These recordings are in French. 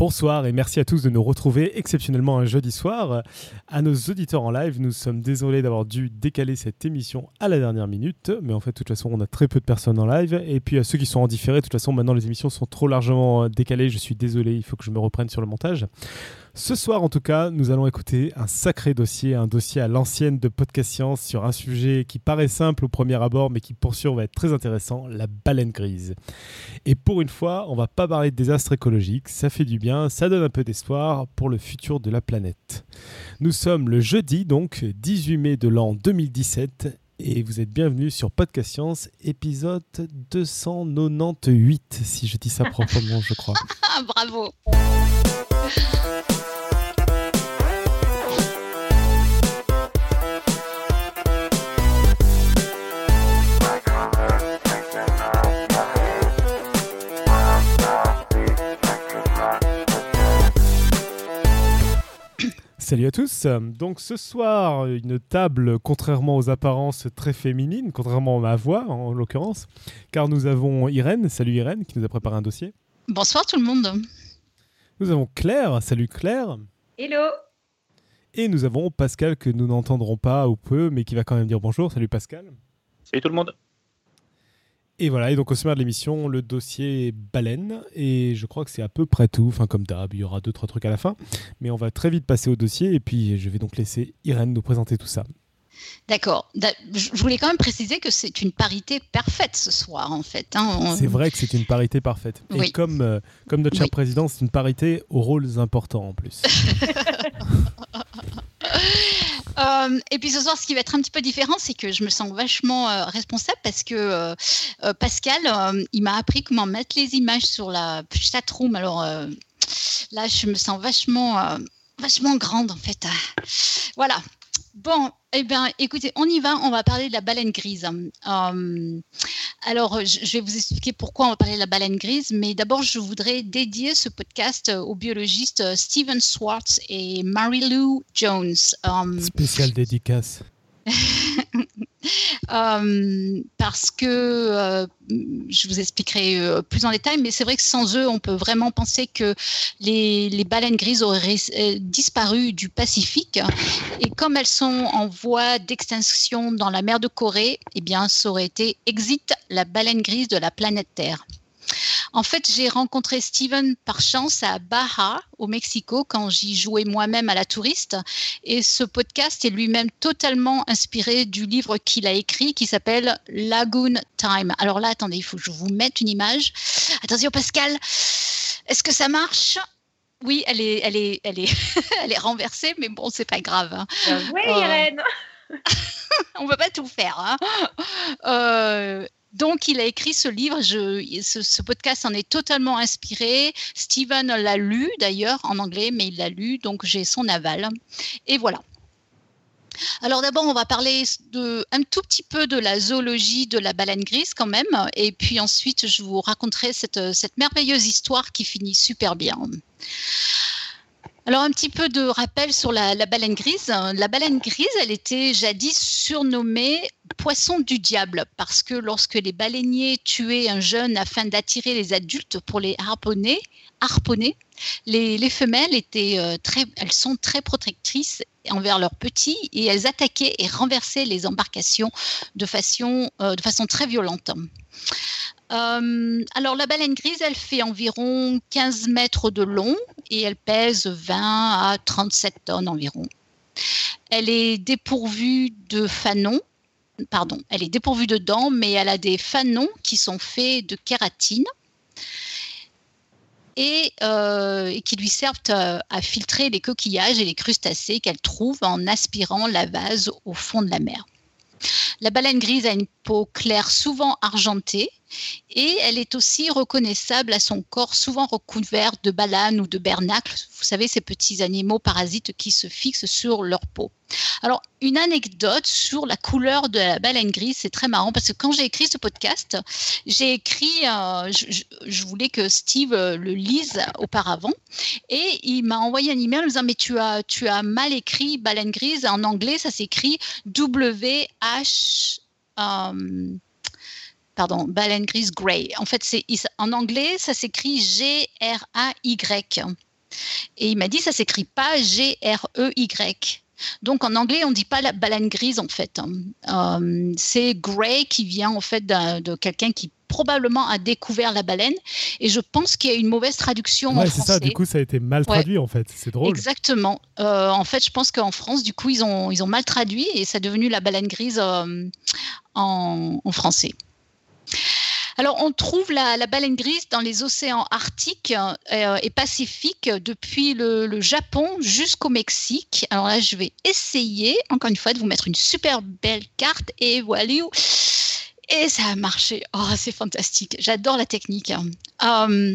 Bonsoir et merci à tous de nous retrouver exceptionnellement un jeudi soir. À nos auditeurs en live, nous sommes désolés d'avoir dû décaler cette émission à la dernière minute, mais en fait, de toute façon, on a très peu de personnes en live. Et puis à ceux qui sont en différé, de toute façon, maintenant les émissions sont trop largement décalées. Je suis désolé, il faut que je me reprenne sur le montage. Ce soir, en tout cas, nous allons écouter un sacré dossier, un dossier à l'ancienne de Podcast Science sur un sujet qui paraît simple au premier abord, mais qui pour sûr va être très intéressant, la baleine grise. Et pour une fois, on va pas parler de désastre écologique, ça fait du bien, ça donne un peu d'espoir pour le futur de la planète. Nous sommes le jeudi, donc 18 mai de l'an 2017, et vous êtes bienvenus sur Podcast Science, épisode 298, si je dis ça proprement, je crois. Bravo Salut à tous. Donc ce soir, une table contrairement aux apparences très féminines, contrairement à ma voix en l'occurrence, car nous avons Irène, salut Irène, qui nous a préparé un dossier. Bonsoir tout le monde. Nous avons Claire, salut Claire. Hello. Et nous avons Pascal que nous n'entendrons pas ou peu, mais qui va quand même dire bonjour. Salut Pascal. Salut tout le monde. Et voilà, et donc au sommaire de l'émission, le dossier baleine, et je crois que c'est à peu près tout, enfin comme d'hab, il y aura deux, trois trucs à la fin, mais on va très vite passer au dossier, et puis je vais donc laisser Irène nous présenter tout ça. D'accord. Je voulais quand même préciser que c'est une parité parfaite ce soir, en fait. Hein. C'est vrai que c'est une parité parfaite. Et comme, euh, comme notre cher président, c'est une parité aux rôles importants en plus. Euh, et puis ce soir, ce qui va être un petit peu différent, c'est que je me sens vachement euh, responsable parce que euh, Pascal, il m'a appris comment mettre les images sur la chatroom. Alors là, je me sens vachement, vachement grande en fait. Voilà. Bon, eh bien, écoutez, on y va. On va parler de la baleine grise. Euh, alors, je vais vous expliquer pourquoi on va parler de la baleine grise, mais d'abord, je voudrais dédier ce podcast aux biologistes Steven Swartz et Mary-Lou Jones. Euh, Spécial dédicace. Euh, parce que euh, je vous expliquerai euh, plus en détail, mais c'est vrai que sans eux, on peut vraiment penser que les, baleines grises auraient disparu du Pacifique. Et comme elles sont en voie d'extinction dans la mer de Corée, eh bien, ça aurait été exit la baleine grise de la planète Terre. En fait, j'ai rencontré Steven par chance à Baja, au Mexico, quand j'y jouais moi-même à la touriste. Et ce podcast est lui-même totalement inspiré du livre qu'il a écrit qui s'appelle Lagoon Time. Alors là, attendez, il faut que je vous mette une image. Attention, Pascal, est-ce que ça marche? Oui, elle est, elle est, elle est, elle est renversée, mais bon, c'est pas grave. Hein. Oui, Irène. on ne peut pas tout faire. Hein. Euh, donc, il a écrit ce livre. ce, podcast en est totalement inspiré. Steven l'a lu d'ailleurs en anglais, mais il l'a lu, donc j'ai son aval. Et voilà. Alors d'abord, on va parler de, un tout petit peu de la zoologie de la baleine grise quand même, et puis ensuite je vous raconterai cette, cette merveilleuse histoire qui finit super bien. Alors un petit peu de rappel sur la, baleine grise. La baleine grise, elle était jadis surnommée poisson du diable parce que lorsque les baleiniers tuaient un jeune afin d'attirer les adultes pour les harponner, les, femelles étaient euh, elles sont très protectrices envers leurs petits et elles attaquaient et renversaient les embarcations de façon, euh, de façon très violente. Euh, alors la baleine grise, elle fait environ 15 mètres de long et elle pèse 20 à 37 tonnes environ. Elle est dépourvue de fanons, pardon, elle est dépourvue de dents, mais elle a des fanons qui sont faits de kératine et, euh, qui lui servent à, à, filtrer les coquillages et les crustacés qu'elle trouve en aspirant la vase au fond de la mer. La baleine grise a une peau claire souvent argentée et elle est aussi reconnaissable à son corps souvent recouvert de balanes ou de bernacles. Vous savez, ces petits animaux parasites qui se fixent sur leur peau. Alors, une anecdote sur la couleur de la baleine grise, c'est très marrant parce que quand j'ai écrit ce podcast, j'ai écrit, euh, je, voulais que Steve euh, le lise auparavant et il m'a envoyé un email en me disant mais tu as, tu as mal écrit baleine grise en anglais, ça s'écrit W H euh, pardon, baleine grise gray. En fait, c'est en anglais, ça s'écrit G-R-A-Y. Et il m'a dit, ça s'écrit pas G-R-E-Y. Donc en anglais, on ne dit pas la baleine grise en fait. Euh, c'est Grey qui vient en fait de quelqu'un qui probablement a découvert la baleine. Et je pense qu'il y a une mauvaise traduction en français. c'est ça, du coup, ça a été mal traduit en fait. C'est drôle. Exactement. Euh, en fait, je pense qu'en France, du coup, ils ont, ils ont mal traduit et ça est devenu la baleine grise euh, en, français. Alors, on trouve la, baleine grise dans les océans arctiques euh, et pacifiques depuis le, Japon jusqu'au Mexique. Alors là, je vais essayer, encore une fois, de vous mettre une super belle carte et voilà. Et ça a marché. Oh, c'est fantastique. J'adore la technique. Euh,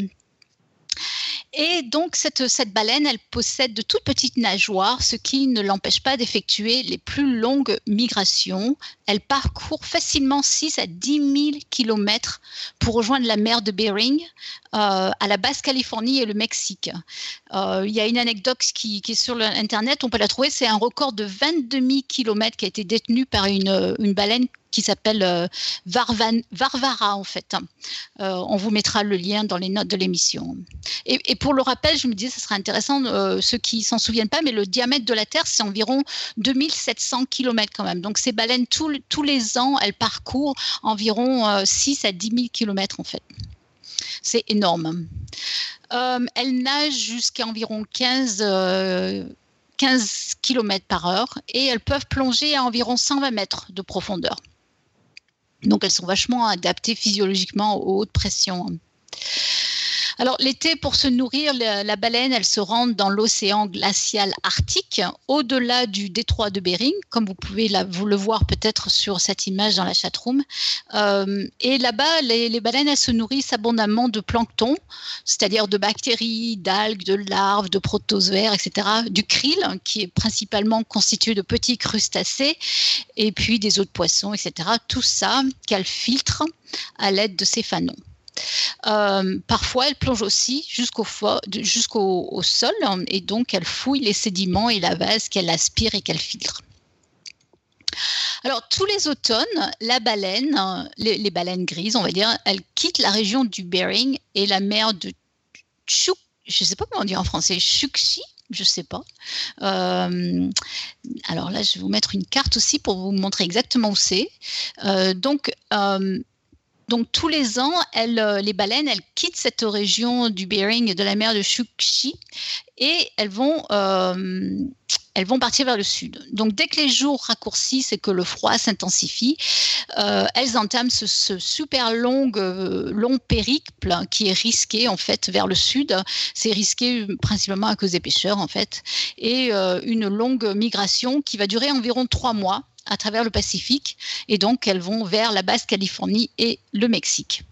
et donc, cette, cette, baleine, elle possède de toutes petites nageoires, ce qui ne l'empêche pas d'effectuer les plus longues migrations. Elle parcourt facilement 6 à 10 000 km pour rejoindre la mer de Bering, euh, à la Basse-Californie et le Mexique. Euh, il y a une anecdote qui, qui, est sur Internet, on peut la trouver, c'est un record de 22 000 km qui a été détenu par une, une baleine qui s'appelle euh, Varvara en fait. Euh, on vous mettra le lien dans les notes de l'émission. Et, pour le rappel, je me disais, ce serait intéressant, euh, ceux qui s'en souviennent pas, mais le diamètre de la Terre, c'est environ 2700 km quand même. Donc ces baleines, tous les ans, elles parcourent environ 6 à 10 000 km en fait. C'est énorme. elles nagent jusqu'à environ 15 15 km par heure et elles peuvent plonger à environ 120 mètres de profondeur. Donc elles sont vachement adaptées physiologiquement aux hautes pressions. Alors l'été, pour se nourrir, la, baleine, elle se rend dans l'océan glacial arctique, au-delà du détroit de Bering, comme vous pouvez vous le voir peut-être sur cette image dans la chatroom. Euh, et là-bas, les, baleines, elles se nourrissent abondamment de plancton, c'est-à-dire de bactéries, d'algues, de larves, de protozoaires, etc. Du krill, qui est principalement constitué de petits crustacés, et puis des autres poissons, etc. Tout ça qu'elles filtrent à l'aide de ces fanons. Euh, parfois, elle plonge aussi jusqu'au sol et donc elle fouille les sédiments et la vase qu'elle aspire et qu'elle filtre. Alors, tous les automnes, la baleine, les, baleines grises, on va dire, elles quittent la région du Bering et la mer de Chuk, je ne sais pas comment on dit en français, Chukchi, je ne sais pas. Euh, alors là, je vais vous mettre une carte aussi pour vous montrer exactement où c'est. Euh, donc, donc tous les ans, euh, les baleines, elles quittent cette région du Bering et de la mer de Chukchi et elles vont, euh, elles vont partir vers le sud. Donc dès que les jours raccourcissent et que le froid s'intensifie, euh, elles entament ce, super long, long périple qui est risqué en fait vers le sud. C'est risqué principalement à cause des pêcheurs en fait et une longue migration qui va durer environ trois mois à travers le Pacifique et donc elles vont vers la Basse-Californie et le Mexique.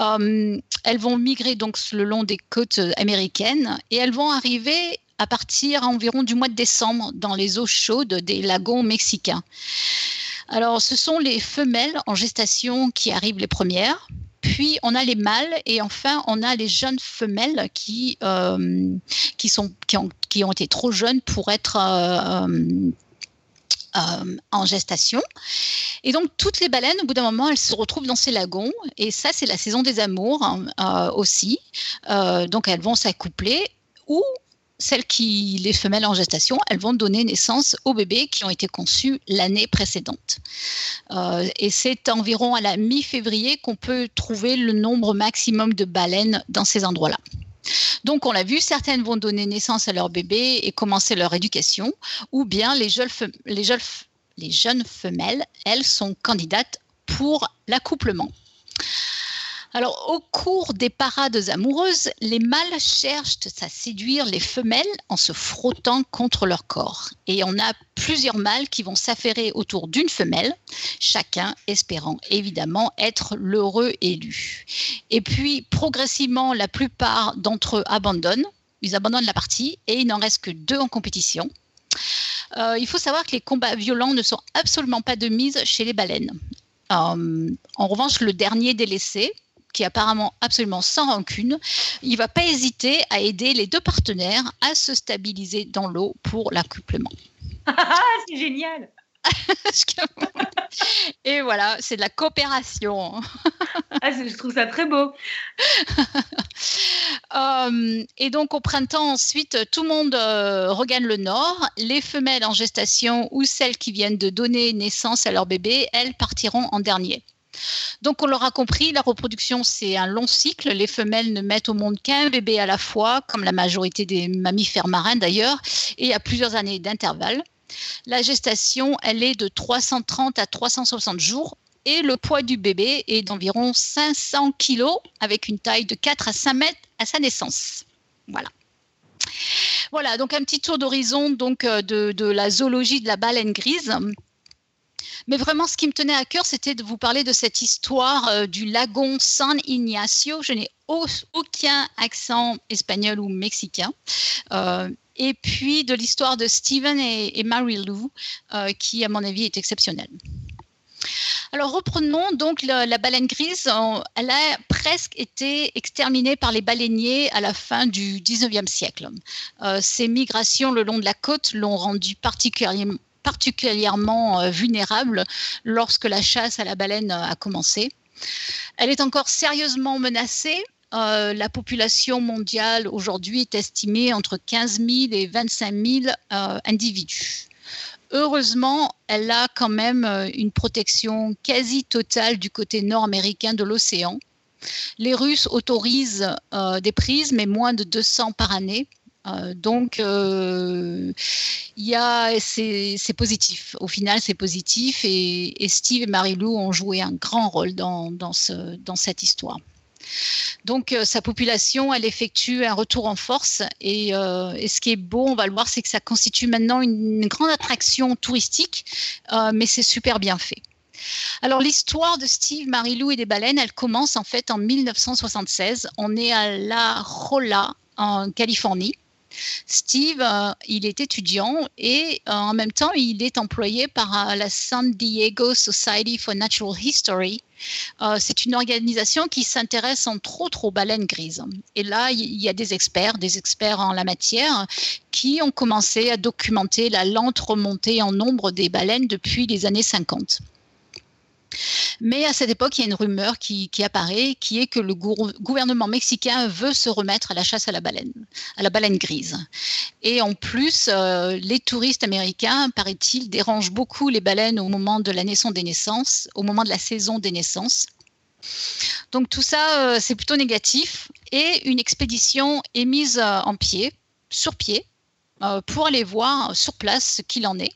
Euh, elles vont migrer donc le long des côtes américaines et elles vont arriver à partir environ du mois de décembre dans les eaux chaudes des lagons mexicains. Alors ce sont les femelles en gestation qui arrivent les premières. Puis on a les mâles et enfin on a les jeunes femelles qui, euh, qui, sont, qui, ont, qui ont été trop jeunes pour être euh, euh, en gestation. Et donc, toutes les baleines, au bout d'un moment, elles se retrouvent dans ces lagons. Et ça, c'est la saison des amours hein, euh, aussi. Euh, donc, elles vont s'accoupler ou celles qui, les femelles en gestation, elles vont donner naissance aux bébés qui ont été conçus l'année précédente. et c'est environ à la mi-février qu'on peut trouver le nombre maximum de baleines dans ces endroits-là. Donc, on l'a vu, certaines vont donner naissance à leur bébé et commencer leur éducation, ou bien les jeunes, les jeunes, les jeunes femelles, elles, sont candidates pour l'accouplement. Alors, au cours des parades amoureuses, les mâles cherchent à séduire les femelles en se frottant contre leur corps. Et on a plusieurs mâles qui vont s'affairer autour d'une femelle, chacun espérant évidemment être l'heureux élu. Et puis, progressivement, la plupart d'entre eux abandonnent. Ils abandonnent la partie et il n'en reste que deux en compétition. Euh, il faut savoir que les combats violents ne sont absolument pas de mise chez les baleines. Euh, en revanche, le dernier délaissé, qui est apparemment absolument sans rancune, il va pas hésiter à aider les deux partenaires à se stabiliser dans l'eau pour l'accouplement. c'est génial Et voilà, c'est de la coopération. ah, je trouve ça très beau. Euh, et donc au printemps, ensuite, tout le monde euh, regagne le nord. Les femelles en gestation ou celles qui viennent de donner naissance à leur bébé, elles partiront en dernier. Donc on l'aura compris, la reproduction c'est un long cycle. Les femelles ne mettent au monde qu'un bébé à la fois, comme la majorité des mammifères marins d'ailleurs, et a plusieurs années d'intervalle. La gestation, elle est de 330 à 360 jours et le poids du bébé est d'environ 500 kg avec une taille de 4 à 5 mètres à sa naissance. Voilà. Voilà, donc un petit tour d'horizon donc euh, de, la zoologie de la baleine grise. Mais vraiment, ce qui me tenait à cœur, c'était de vous parler de cette histoire euh, du lagon San Ignacio. Je n'ai aucun accent espagnol ou mexicain. Euh, et puis de l'histoire de Stephen et, Mary Lou, euh, qui, à mon avis, est exceptionnelle. Alors reprenons donc la, baleine grise. Elle a presque été exterminée par les baleiniers à la fin du 19e siècle. ces migrations le long de la côte l'ont rendue particulièrement particulièrement euh, vulnérable lorsque la chasse à la baleine euh, a commencé. Elle est encore sérieusement menacée. Euh, la population mondiale aujourd'hui est estimée entre 15 000 et 25 000 individus. Heureusement, elle a quand même une protection quasi totale du côté nord-américain de l'océan. Les Russes autorisent des prises, mais moins de 200 par année. Euh, donc, euh, c'est positif. Au final, c'est positif. Et, Steve et Marie-Lou ont joué un grand rôle dans, cette histoire. Donc, euh, sa population, elle effectue un retour en force. Et, ce qui est beau, on va le voir, c'est que ça constitue maintenant une, grande attraction touristique, mais c'est super bien fait. Alors l'histoire de Steve, Marie-Lou et des baleines, elle commence en fait en 1976. On est à La Jolla, en Californie. Steve, euh, il est étudiant et euh, en même temps, il est employé par euh, la San Diego Society for Natural History. c'est une organisation qui s'intéresse entre autres aux baleines grises. Et là, il y a des experts, des experts en la matière, qui ont commencé à documenter la lente remontée en nombre des baleines depuis les années 50. Mais à cette époque, il y a une rumeur qui, apparaît, qui est que le gouvernement mexicain veut se remettre à la chasse à la baleine, à la baleine grise. Et en plus, euh, les touristes américains, paraît-il, dérangent beaucoup les baleines au moment de la naissance des naissances, au moment de la saison des naissances. Donc tout ça, euh, c'est plutôt négatif. Et une expédition est mise euh, en pied, sur pied, pour aller voir sur place ce qu'il en est.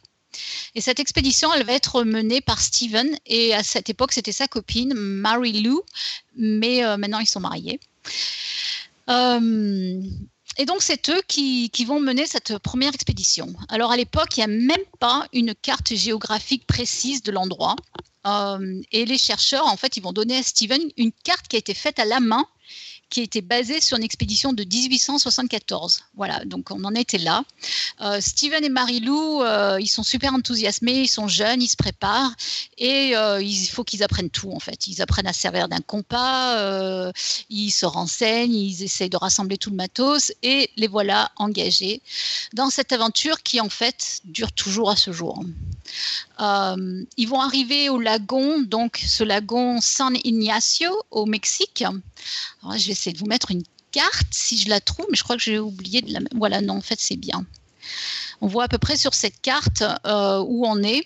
Et cette expédition, elle va être menée par Steven. Et à cette époque, c'était sa copine, Mary Lou. Mais euh, maintenant, ils sont mariés. Euh, et donc, c'est eux qui, vont mener cette première expédition. Alors, à l'époque, il n'y a même pas une carte géographique précise de l'endroit. Euh, et les chercheurs, en fait, ils vont donner à Steven une carte qui a été faite à la main qui était basée sur une expédition de 1874. Voilà, donc on en était là. Euh, Steven et Marie-Lou, euh, ils sont super enthousiasmés, ils sont jeunes, ils se préparent et euh, il faut qu'ils apprennent tout en fait. Ils apprennent à servir d'un compas, ils se renseignent, ils essayent de rassembler tout le matos et les voilà engagés dans cette aventure qui en fait dure toujours à ce jour. Ils vont arriver au lagon, donc ce lagon San Ignacio au Mexique. je vais essayer de vous mettre une carte si je la trouve, mais je crois que j'ai oublié de la. Voilà, non, en fait, c'est bien. On voit à peu près sur cette carte euh, où on est.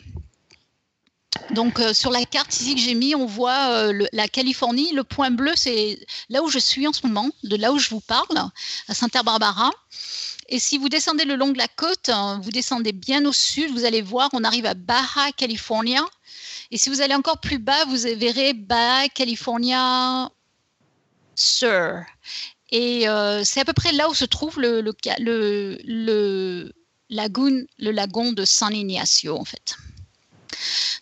Donc euh, sur la carte ici que j'ai mis, on voit euh, la Californie. Le point bleu, c'est là où je suis en ce moment, de là où je vous parle, à Santa Barbara. Et si vous descendez le long de la côte, hein, vous descendez bien au sud, vous allez voir, on arrive à Baja California. Et si vous allez encore plus bas, vous verrez Baja California Sur. Et euh, c'est à peu près là où se trouve le, le, lagoon, le lagon de San Ignacio, en fait.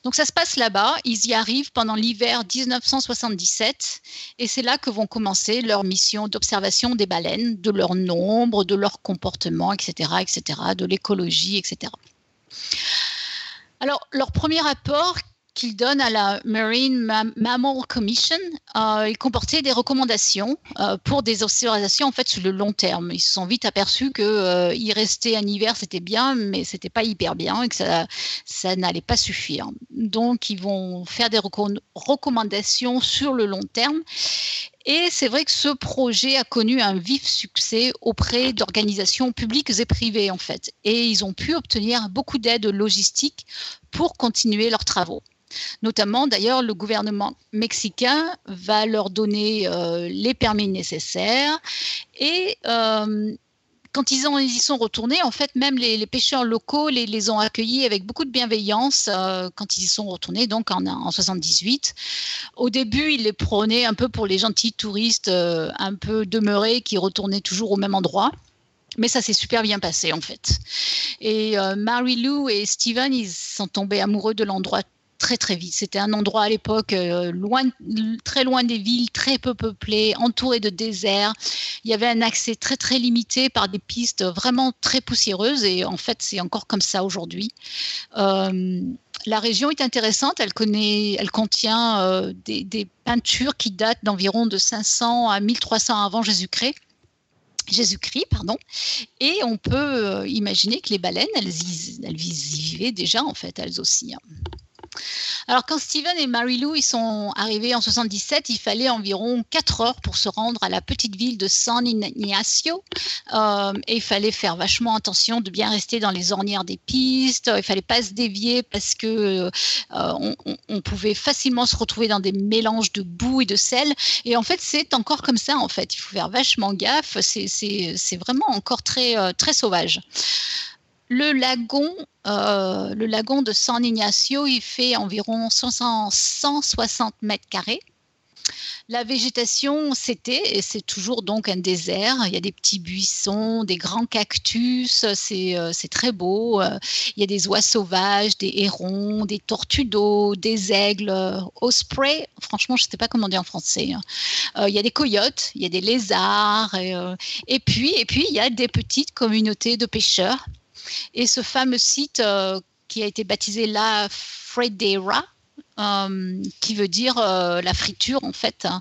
Donc ça se passe là-bas, ils y arrivent pendant l'hiver 1977 et c'est là que vont commencer leur mission d'observation des baleines, de leur nombre, de leur comportement, etc., etc., de l'écologie, etc. Alors leur premier rapport qu'il donne à la Marine Mammal Commission, euh, il comportait des recommandations euh, pour des observations en fait sur le long terme. Ils se sont vite aperçus que euh, y rester un hiver c'était bien, mais c'était pas hyper bien et que ça, ça n'allait pas suffire. Donc ils vont faire des recommandations sur le long terme. Et c'est vrai que ce projet a connu un vif succès auprès d'organisations publiques et privées en fait. Et ils ont pu obtenir beaucoup d'aide logistique pour continuer leurs travaux. Notamment, d'ailleurs, le gouvernement mexicain va leur donner euh, les permis nécessaires et euh, quand ils, y sont retournés, en fait, même les, pêcheurs locaux les, ont accueillis avec beaucoup de bienveillance euh, quand ils y sont retournés, donc en, en 78. Au début, ils les prenaient un peu pour les gentils touristes un peu demeurés qui retournaient toujours au même endroit. Mais ça s'est super bien passé en fait. Et Mary Lou et Steven, ils sont tombés amoureux de l'endroit très très vite. C'était un endroit à l'époque euh, très loin des villes, très peu peuplé, entouré de déserts. Il y avait un accès très très limité par des pistes vraiment très poussiéreuses et en fait c'est encore comme ça aujourd'hui. Euh, la région est intéressante, elle, contient euh, des, peintures qui datent d'environ de 500 à 1300 avant Jésus-Christ. Jésus-Christ, pardon, et on peut imaginer que les baleines, elles, elles, vivaient déjà en fait, elles aussi. Alors quand Steven et Mary Lou sont arrivés en 77, il fallait environ 4 heures pour se rendre à la petite ville de San Ignacio euh, et il fallait faire vachement attention de bien rester dans les ornières des pistes. Il fallait pas se dévier parce que euh, on, pouvait facilement se retrouver dans des mélanges de boue et de sel. Et en fait c'est encore comme ça en fait. Il faut faire vachement gaffe. C'est vraiment encore très euh, très sauvage. Le lagon, euh, le lagon de San Ignacio, il fait environ 160 mètres carrés. La végétation, c'était et c'est toujours donc un désert. Il y a des petits buissons, des grands cactus, c'est euh, très beau. Il y a des oies sauvages, des hérons, des tortues d'eau, des aigles, ospreys. Franchement, je ne sais pas comment dire en français. Hein. Euh, il y a des coyotes, il y a des lézards. Et, puis, et puis, il y a des petites communautés de pêcheurs et ce fameux site euh, qui a été baptisé La Fredera, euh, qui veut dire euh, la friture en fait, hein,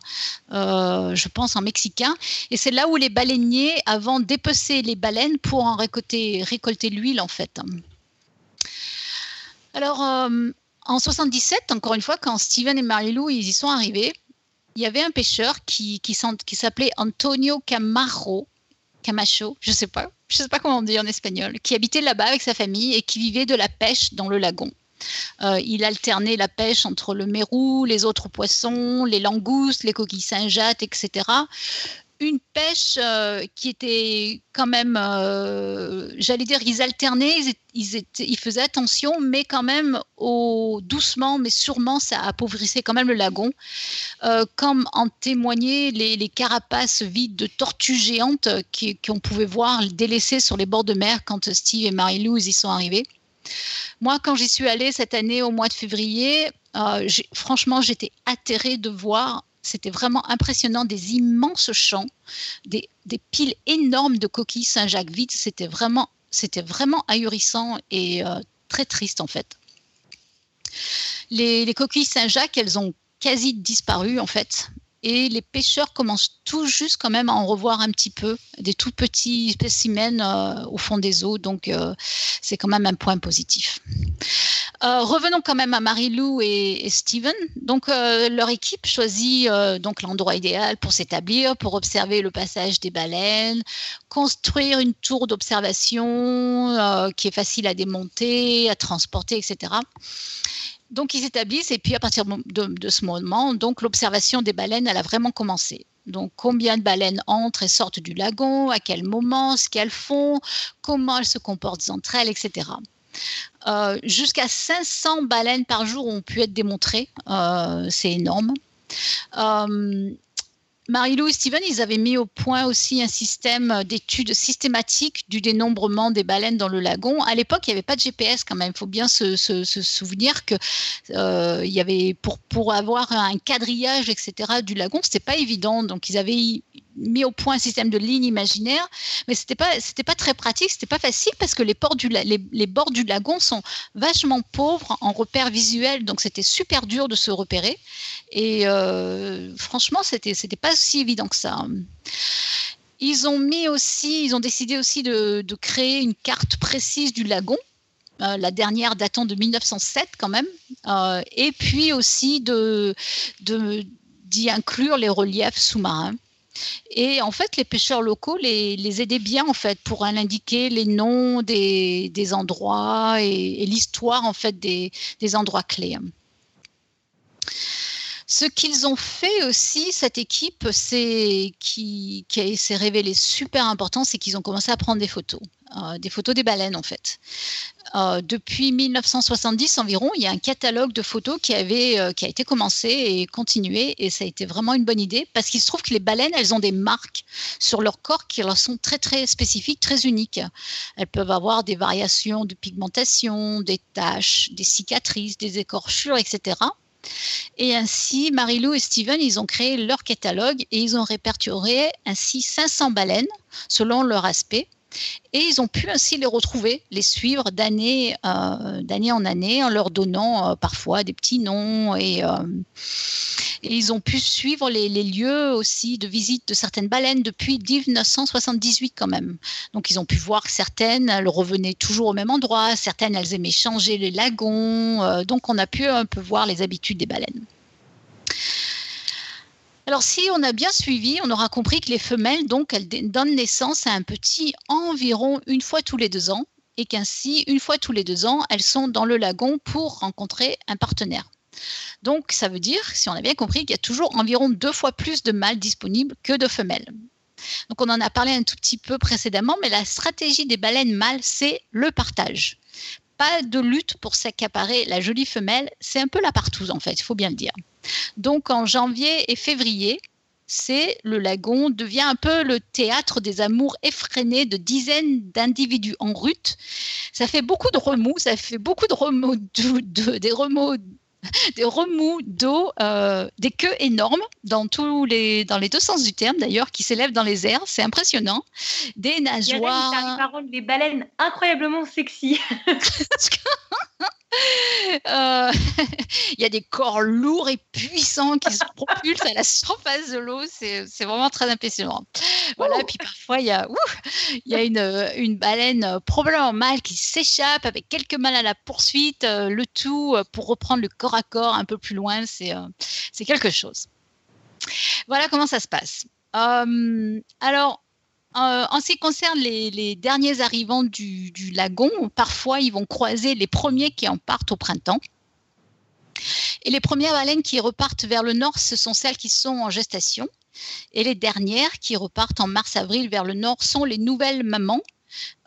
je pense en mexicain. Et c'est là où les baleiniers, avant d'épecer les baleines pour en récolter, récolter l'huile en fait. Alors en 77, encore une fois, quand Steven et Marilou ils y sont arrivés, il y avait un pêcheur qui, qui, s'appelait Antonio Camarro, Camacho, je sais pas, je sais pas comment on dit en espagnol, qui habitait là-bas avec sa famille et qui vivait de la pêche dans le lagon. Euh, il alternait la pêche entre le mérou, les autres poissons, les langoustes, les coquilles Saint-Jacques, etc une pêche euh, qui était quand même, euh, j'allais dire, ils alternaient, ils, faisaient attention, mais quand même doucement, mais sûrement, ça appauvrissait quand même le lagon, euh, comme en témoignaient les, carapaces vides de tortues géantes qu'on pouvait voir délaissées sur les bords de mer quand Steve et Marie-Lou y sont arrivés. Moi, quand j'y suis allée cette année au mois de février, franchement, j'étais atterrée de voir c'était vraiment impressionnant, des immenses champs, des, piles énormes de coquilles Saint-Jacques vides. C'était vraiment, ahurissant et euh, très triste en fait. Les coquilles Saint-Jacques, elles ont quasi disparu en fait et les pêcheurs commencent tout juste quand même à en revoir un petit peu, des tout petits spécimens euh, au fond des eaux, donc euh, c'est quand même un point positif. Euh, revenons quand même à Marie-Lou et, Steven. Donc leur équipe choisit donc l'endroit idéal pour s'établir, pour observer le passage des baleines, construire une tour d'observation qui est facile à démonter, à transporter, etc. Donc ils s'établissent et puis à partir de, ce moment, donc l'observation des baleines, elle a vraiment commencé. Donc combien de baleines entrent et sortent du lagon, à quel moment, ce qu'elles font, comment elles se comportent entre elles, etc. Euh, jusqu'à 500 baleines par jour ont pu être démontrées, euh, c'est énorme. Euh, Marie-Lou et Steven, ils avaient mis au point aussi un système d'études systématiques du dénombrement des baleines dans le lagon. À l'époque, il n'y avait pas de GPS quand même. Il faut bien se, souvenir que euh, il y avait pour, pour avoir un quadrillage, etc. du lagon, c'était pas évident. Donc, ils avaient mis au point un système de lignes imaginaires, mais c'était pas pas très pratique, c'était pas facile parce que les, ports du, les, les, bords du lagon sont vachement pauvres en repères visuels, donc c'était super dur de se repérer. Et euh, franchement, c'était c'était pas si évident que ça. Ils ont mis aussi, ils ont décidé aussi de, de créer une carte précise du lagon. Euh, la dernière datant de 1907 quand même, euh, et puis aussi de, d'y inclure les reliefs sous-marins. Et en fait, les pêcheurs locaux les, aidaient bien en fait pour indiquer les noms des, endroits et, l'histoire en fait des endroits clés. Ce qu'ils ont fait aussi, cette équipe, c'est qui, s'est révélé super important, c'est qu'ils ont commencé à prendre des photos, euh, des photos des baleines en fait. Euh, depuis 1970 environ, il y a un catalogue de photos qui, avait, euh, qui a été commencé et continué, et ça a été vraiment une bonne idée parce qu'il se trouve que les baleines, elles ont des marques sur leur corps qui leur sont très très spécifiques, très uniques. Elles peuvent avoir des variations de pigmentation, des taches, des cicatrices, des écorchures, etc. Et ainsi, Marilou et Steven, ils ont créé leur catalogue et ils ont répertorié ainsi 500 baleines selon leur aspect. Et ils ont pu ainsi les retrouver, les suivre d'année euh, en année en leur donnant euh, parfois des petits noms et, euh, et ils ont pu suivre les, les, lieux aussi de visite de certaines baleines depuis 1978 quand même. Donc ils ont pu voir que certaines, elles revenaient toujours au même endroit, certaines, elles aimaient changer les lagons. Donc on a pu un peu voir les habitudes des baleines. Alors, si on a bien suivi, on aura compris que les femelles, donc, elles donnent naissance à un petit environ une fois tous les deux ans et qu'ainsi, une fois tous les deux ans, elles sont dans le lagon pour rencontrer un partenaire. Donc, ça veut dire, si on a bien compris, qu'il y a toujours environ deux fois plus de mâles disponibles que de femelles. Donc, on en a parlé un tout petit peu précédemment, mais la stratégie des baleines mâles, c'est le partage. Pas de lutte pour s'accaparer la jolie femelle, c'est un peu la partouze en fait, il faut bien le dire. Donc en janvier et février, c'est le lagon devient un peu le théâtre des amours effrénés de dizaines d'individus en rut. Ça fait beaucoup de remous, ça fait beaucoup de remous, de, de, des remous des remous d'eau, euh, des queues énormes dans tous les dans les deux sens du terme d'ailleurs, qui s'élèvent dans les airs, c'est impressionnant. Des nageoires. Il y a baleines incroyablement sexy. Euh, il y a des corps lourds et puissants qui se propulsent à la surface de l'eau. C'est, vraiment très impressionnant. Voilà, et puis parfois, il y a, il y a une, une baleine probablement mâle qui s'échappe avec quelques mâles à la poursuite. Euh, le tout euh, pour reprendre le corps à corps un peu plus loin. C'est, c'est quelque chose. Voilà comment ça se passe. alors, euh, en ce qui concerne les, derniers arrivants du, du, lagon, parfois ils vont croiser les premiers qui en partent au printemps. Et les premières baleines qui repartent vers le nord, ce sont celles qui sont en gestation. Et les dernières qui repartent en mars-avril vers le nord sont les nouvelles mamans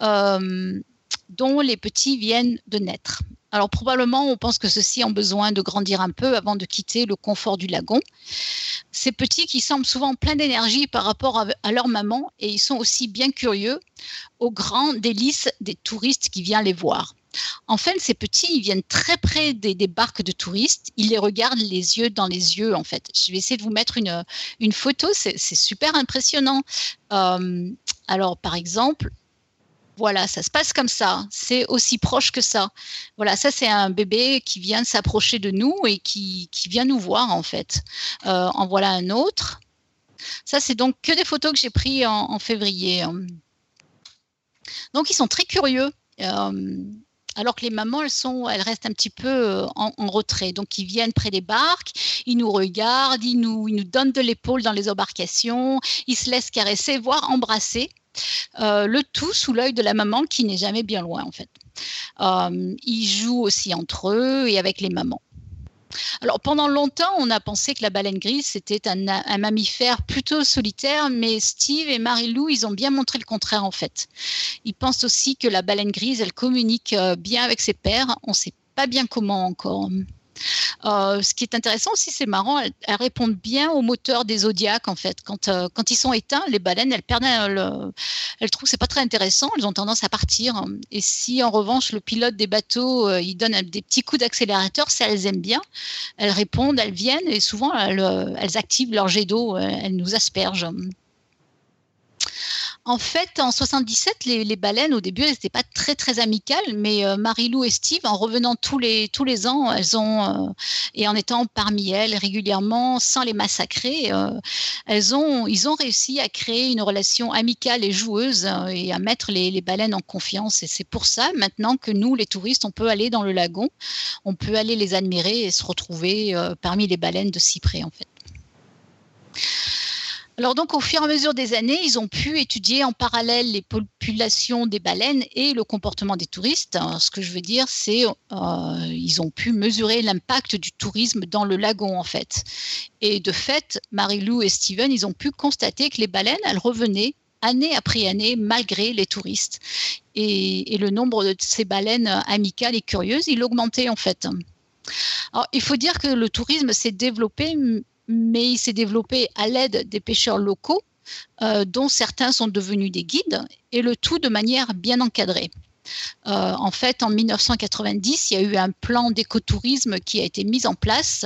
euh, dont les petits viennent de naître. Alors probablement, on pense que ceux-ci ont besoin de grandir un peu avant de quitter le confort du lagon. Ces petits qui semblent souvent pleins d'énergie par rapport à, leur maman et ils sont aussi bien curieux au grand délice des touristes qui viennent les voir. En fait, ces petits, ils viennent très près des, des, barques de touristes. Ils les regardent les yeux dans les yeux, en fait. Je vais essayer de vous mettre une, une photo. C'est super impressionnant. Euh, alors, par exemple, voilà, ça se passe comme ça. C'est aussi proche que ça. Voilà, ça c'est un bébé qui vient s'approcher de nous et qui, vient nous voir en fait. Euh, en voilà un autre. Ça c'est donc que des photos que j'ai prises en, février. Donc ils sont très curieux. Euh, alors que les mamans, elles, sont, elles restent un petit peu euh, en, retrait. Donc, ils viennent près des barques, ils nous regardent, ils nous donnent de l'épaule dans les embarcations, ils se laissent caresser, voire embrasser. Euh, le tout sous l'œil de la maman qui n'est jamais bien loin en fait. Euh, ils jouent aussi entre eux et avec les mamans. Alors pendant longtemps, on a pensé que la baleine grise c'était un, un, mammifère plutôt solitaire, mais Steve et Marie-Lou, ils ont bien montré le contraire en fait. Ils pensent aussi que la baleine grise, elle communique euh, bien avec ses pères. On ne sait pas bien comment encore. Euh, ce qui est intéressant aussi, c'est marrant, elles, répondent bien au moteur des zodiaques en fait. Quand, euh, quand ils sont éteints, les baleines, elles elles, trouvent c'est pas très intéressant, elles ont tendance à partir. Et si en revanche le pilote des bateaux, euh, il donne des petits coups d'accélérateur, ça elles aiment bien, elles répondent, elles viennent et souvent elles, elles activent leur jet d'eau, elles nous aspergent. En fait, en 77, les, baleines, au début, elles n'étaient pas très, très amicales, mais euh, Marie-Lou et Steve, en revenant tous les, tous les ans, elles ont, euh, et en étant parmi elles régulièrement, sans les massacrer, euh, elles ont, ils ont réussi à créer une relation amicale et joueuse et à mettre les, les baleines en confiance. Et c'est pour ça, maintenant, que nous, les touristes, on peut aller dans le lagon, on peut aller les admirer et se retrouver parmi les baleines de cyprès, en fait. Alors donc au fur et à mesure des années, ils ont pu étudier en parallèle les populations des baleines et le comportement des touristes. ce que je veux dire, c'est euh, ils ont pu mesurer l'impact du tourisme dans le lagon en fait. Et de fait, Marie-Lou et Steven, ils ont pu constater que les baleines, elles revenaient année après année malgré les touristes. Et, le nombre de ces baleines amicales et curieuses, il augmentait en fait. Alors, il faut dire que le tourisme s'est développé mais il s'est développé à l'aide des pêcheurs locaux, euh, dont certains sont devenus des guides, et le tout de manière bien encadrée. Euh, en fait, en 1990, il y a eu un plan d'écotourisme qui a été mis en place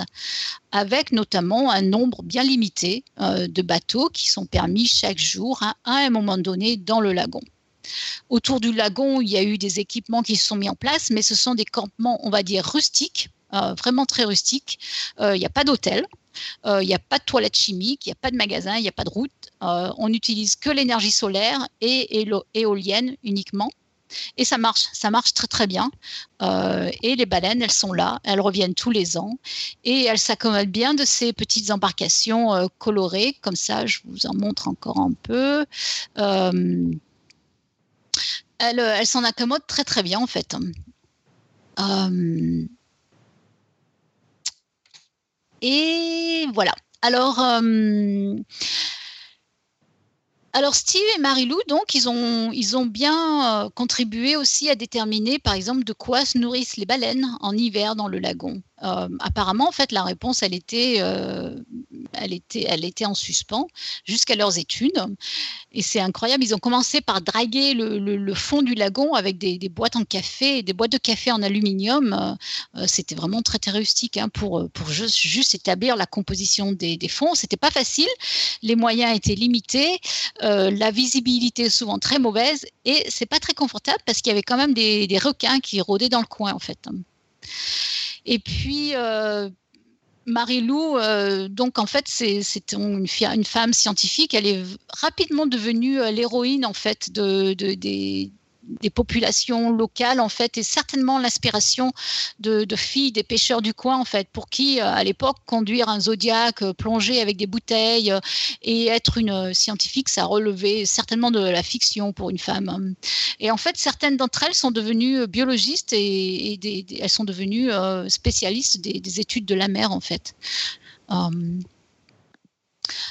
avec notamment un nombre bien limité euh, de bateaux qui sont permis chaque jour à un moment donné dans le lagon. Autour du lagon, il y a eu des équipements qui se sont mis en place, mais ce sont des campements, on va dire, rustiques, vraiment très rustiques. il n'y a pas d'hôtel, euh, il n'y a pas de toilettes chimiques, il n'y a pas de magasin, il n'y a pas de route. Euh, on n'utilise que l'énergie solaire et, éolienne uniquement. Et ça marche, ça marche très très bien. Euh, et les baleines, elles sont là, elles reviennent tous les ans et elles s'accommodent bien de ces petites embarcations colorées. Comme ça, je vous en montre encore un peu. elles, s'en accommodent très très bien en fait. Et voilà. Alors, euh, Steve et Marie-Lou, donc, ils ont, ils ont bien euh, contribué aussi à déterminer, par exemple, de quoi se nourrissent les baleines en hiver dans le lagon. Euh, apparemment, en fait, la réponse, elle était, euh, elle était, elle était en suspens jusqu'à leurs études. Et c'est incroyable. Ils ont commencé par draguer le, fond du lagon avec des, boîtes en café, des boîtes de café en aluminium. Euh, c'était vraiment très, très rustique hein, pour, pour juste, établir la composition des, des fonds. C'était pas facile. Les moyens étaient limités. la visibilité est souvent très mauvaise et c'est pas très confortable parce qu'il y avait quand même des, des requins qui rôdaient dans le coin, en fait. Et puis, euh, Marie-Lou, euh, donc en fait, c'est une, femme scientifique. Elle est rapidement devenue euh, l'héroïne en fait de, des, des populations locales en fait et certainement l'inspiration de, filles des pêcheurs du coin en fait pour qui euh, à l'époque conduire un zodiaque euh, plonger avec des bouteilles euh, et être une scientifique ça relevait certainement de la fiction pour une femme. Et en fait certaines d'entre elles sont devenues biologistes et, elles sont devenues spécialistes des, études de la mer en fait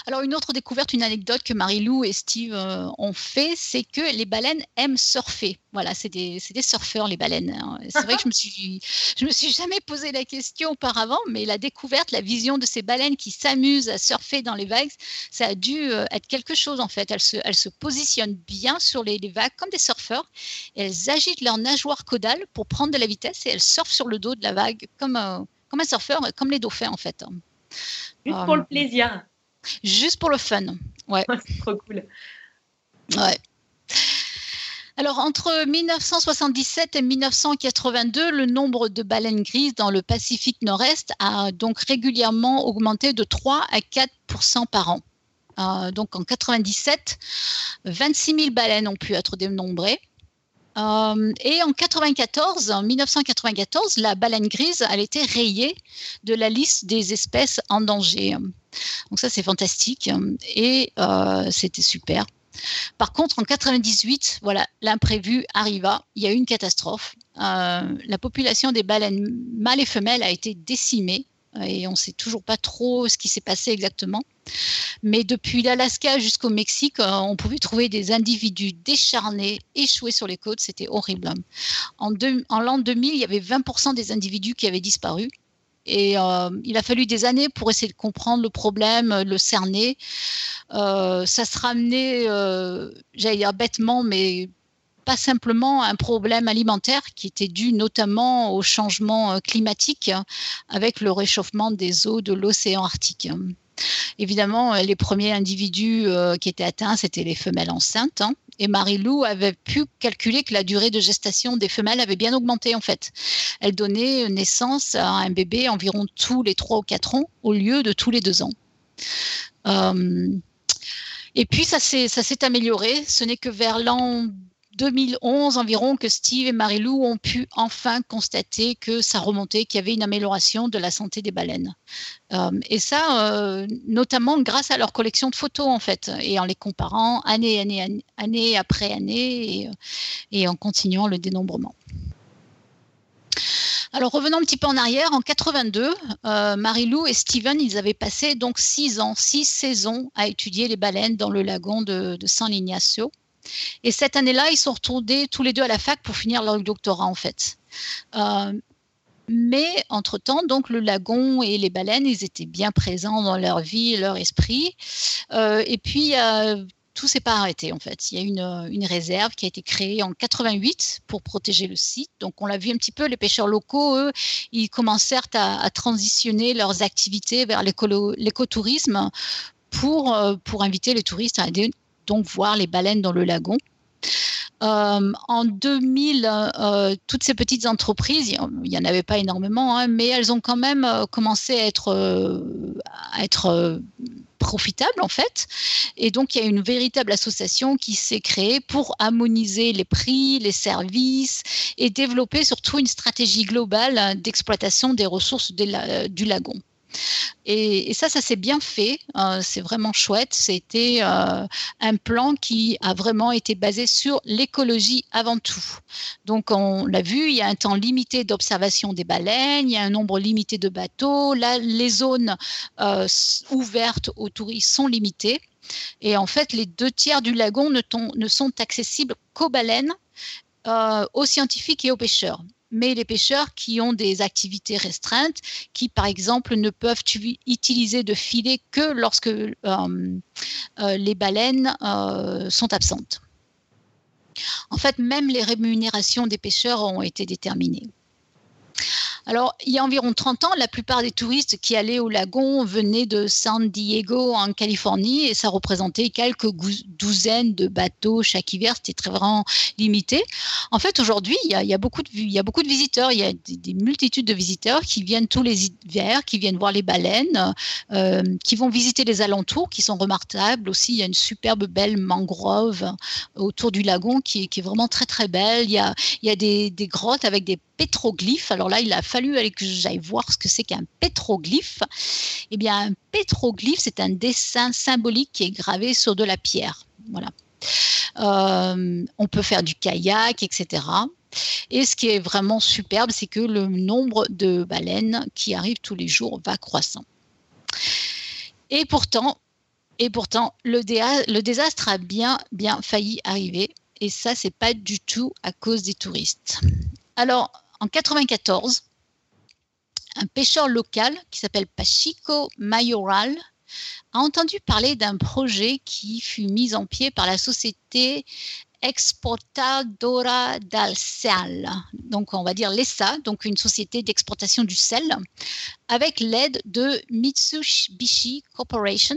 alors une autre découverte, une anecdote que Marie-Lou et Steve euh, ont fait, c'est que les baleines aiment surfer. Voilà, c'est des, des, surfeurs les baleines. Hein. C'est vrai que je me suis, je me suis jamais posé la question auparavant, mais la découverte, la vision de ces baleines qui s'amusent à surfer dans les vagues, ça a dû euh, être quelque chose en fait. Elles se, elles se positionnent bien sur les, vagues comme des surfeurs. Elles agitent leur nageoire caudale pour prendre de la vitesse et elles surfent sur le dos de la vague comme, euh, comme un surfeur, comme les dauphins en fait. Juste pour le plaisir. Juste pour le fun. Ouais. c'est trop cool. Ouais. Alors, entre 1977 et 1982, le nombre de baleines grises dans le Pacifique Nord-Est a donc régulièrement augmenté de 3 à 4 par an. Euh, donc, en 97, 26 000 baleines ont pu être dénombrées. Euh, et en 94, en 1994, la baleine grise a été rayée de la liste des espèces en danger. Donc ça, c'est fantastique et euh, c'était super. Par contre, en 98, voilà, l'imprévu arriva. Il y a eu une catastrophe. Euh, la population des baleines mâles et femelles a été décimée et on ne sait toujours pas trop ce qui s'est passé exactement. Mais depuis l'Alaska jusqu'au Mexique, euh, on pouvait trouver des individus décharnés, échoués sur les côtes. C'était horrible. En, l'an 2000, il y avait 20% des individus qui avaient disparu. Et euh, il a fallu des années pour essayer de comprendre le problème, le cerner. Euh, ça se ramenait, j'allais dire bêtement, mais pas simplement un problème alimentaire qui était dû notamment au changement climatique avec le réchauffement des eaux de l'océan Arctique. Évidemment, les premiers individus qui étaient atteints, c'était les femelles enceintes. Hein. et Marie-Lou avait pu calculer que la durée de gestation des femelles avait bien augmenté en fait. Elle donnait naissance à un bébé environ tous les 3 ou 4 ans au lieu de tous les 2 ans. et puis ça s'est amélioré. Ce n'est que vers l'an 2011 environ que Steve et Marie-Lou ont pu enfin constater que ça remontait, qu'il y avait une amélioration de la santé des baleines. Euh, et ça, euh, notamment grâce à leur collection de photos en fait, et en les comparant année, année, année, après année, et, en continuant le dénombrement. Alors revenons un petit peu en arrière, en 82, euh, Marie-Lou et Steven, ils avaient passé donc six ans, six saisons à étudier les baleines dans le lagon de San Ignacio. Et cette année-là, ils sont retournés tous les deux à la fac pour finir leur doctorat, en fait. Euh, mais entre-temps, donc le lagon et les baleines, ils étaient bien présents dans leur vie, leur esprit. Euh, et puis, tout s'est pas arrêté en fait. Il y a une, une, réserve qui a été créée en 88 pour protéger le site. Donc on l'a vu un petit peu, les pêcheurs locaux, eux, ils commencèrent à, à transitionner leurs activités vers l'écotourisme pour, euh, pour inviter les touristes à donc voir les baleines dans le lagon. Euh, en 2000, euh, toutes ces petites entreprises, il n'y en avait pas énormément, hein, mais elles ont quand même euh, commencé à être, à être profitables en fait. Et donc il y a une véritable association qui s'est créée pour harmoniser les prix, les services et développer surtout une stratégie globale d'exploitation des ressources du lagon. Et, ça, ça s'est bien fait. Euh, c'est vraiment chouette. C'était euh, un plan qui a vraiment été basé sur l'écologie avant tout. Donc, on l'a vu, il y a un temps limité d'observation des baleines, il y a un nombre limité de bateaux. Là, les zones euh, ouvertes aux touristes sont limitées. Et en fait, les deux tiers du lagon ne, ne sont accessibles qu'aux baleines, aux scientifiques et aux pêcheurs mais les pêcheurs qui ont des activités restreintes, qui par exemple ne peuvent utiliser de filet que lorsque euh, euh, les baleines euh, sont absentes. En fait, même les rémunérations des pêcheurs ont été déterminées. Alors, il y a environ 30 ans, la plupart des touristes qui allaient au lagon venaient de San Diego en Californie et ça représentait quelques douzaines de bateaux chaque hiver. C'était très vraiment limité. En fait, aujourd'hui, il, y a beaucoup de, visiteurs. Il y a des, multitudes de visiteurs qui viennent tous les hivers, qui viennent voir les baleines, euh, qui vont visiter les alentours, qui sont remarquables aussi. Il y a une superbe belle mangrove autour du lagon qui, est vraiment très très belle. Il y a, il y a des, des grottes avec des pétroglyphes. Alors là, il a fallu que j'aille voir ce que c'est qu'un pétroglyphe. Eh bien, un pétroglyphe, c'est un dessin symbolique qui est gravé sur de la pierre. Voilà. Euh, on peut faire du kayak, etc. Et ce qui est vraiment superbe, c'est que le nombre de baleines qui arrivent tous les jours va croissant. Et pourtant, et pourtant le, le désastre a bien, bien failli arriver. Et ça, c'est pas du tout à cause des touristes. Alors, en 94, un pêcheur local qui s'appelle Pachico Mayoral a entendu parler d'un projet qui fut mis en pied par la société Exportadora del Sal, donc on va dire l'ESA, donc une société d'exportation du sel, avec l'aide de Mitsubishi Corporation,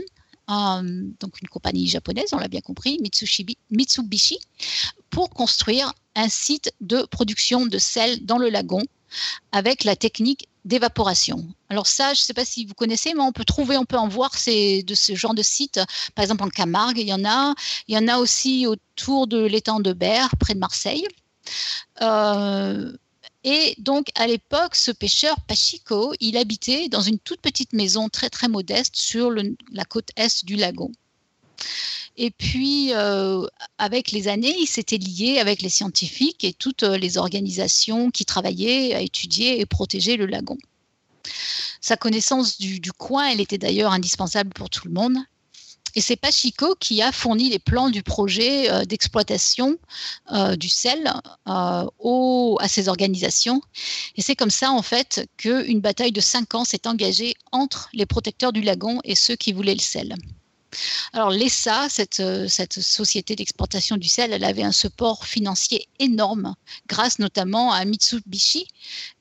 euh, donc une compagnie japonaise, on l'a bien compris, Mitsubishi, pour construire un site de production de sel dans le lagon avec la technique d'évaporation. Alors ça, je ne sais pas si vous connaissez, mais on peut trouver, on peut en voir ces, de ce genre de sites. Par exemple, en Camargue, il y en a. Il y en a aussi autour de l'étang de Berre, près de Marseille. Euh, et donc, à l'époque, ce pêcheur Pachico, il habitait dans une toute petite maison très, très modeste sur la côte est du lagon. Et puis, euh, avec les années, il s'était lié avec les scientifiques et toutes euh, les organisations qui travaillaient à étudier et protéger le lagon. Sa connaissance du, coin, elle était d'ailleurs indispensable pour tout le monde. Et c'est Pachico qui a fourni les plans du projet euh, d'exploitation du sel à ces organisations. Et c'est comme ça, en fait, qu'une bataille de cinq ans s'est engagée entre les protecteurs du lagon et ceux qui voulaient le sel. Alors l'ESA, euh, cette, société d'exportation du sel, elle avait un support financier énorme, grâce notamment à Mitsubishi,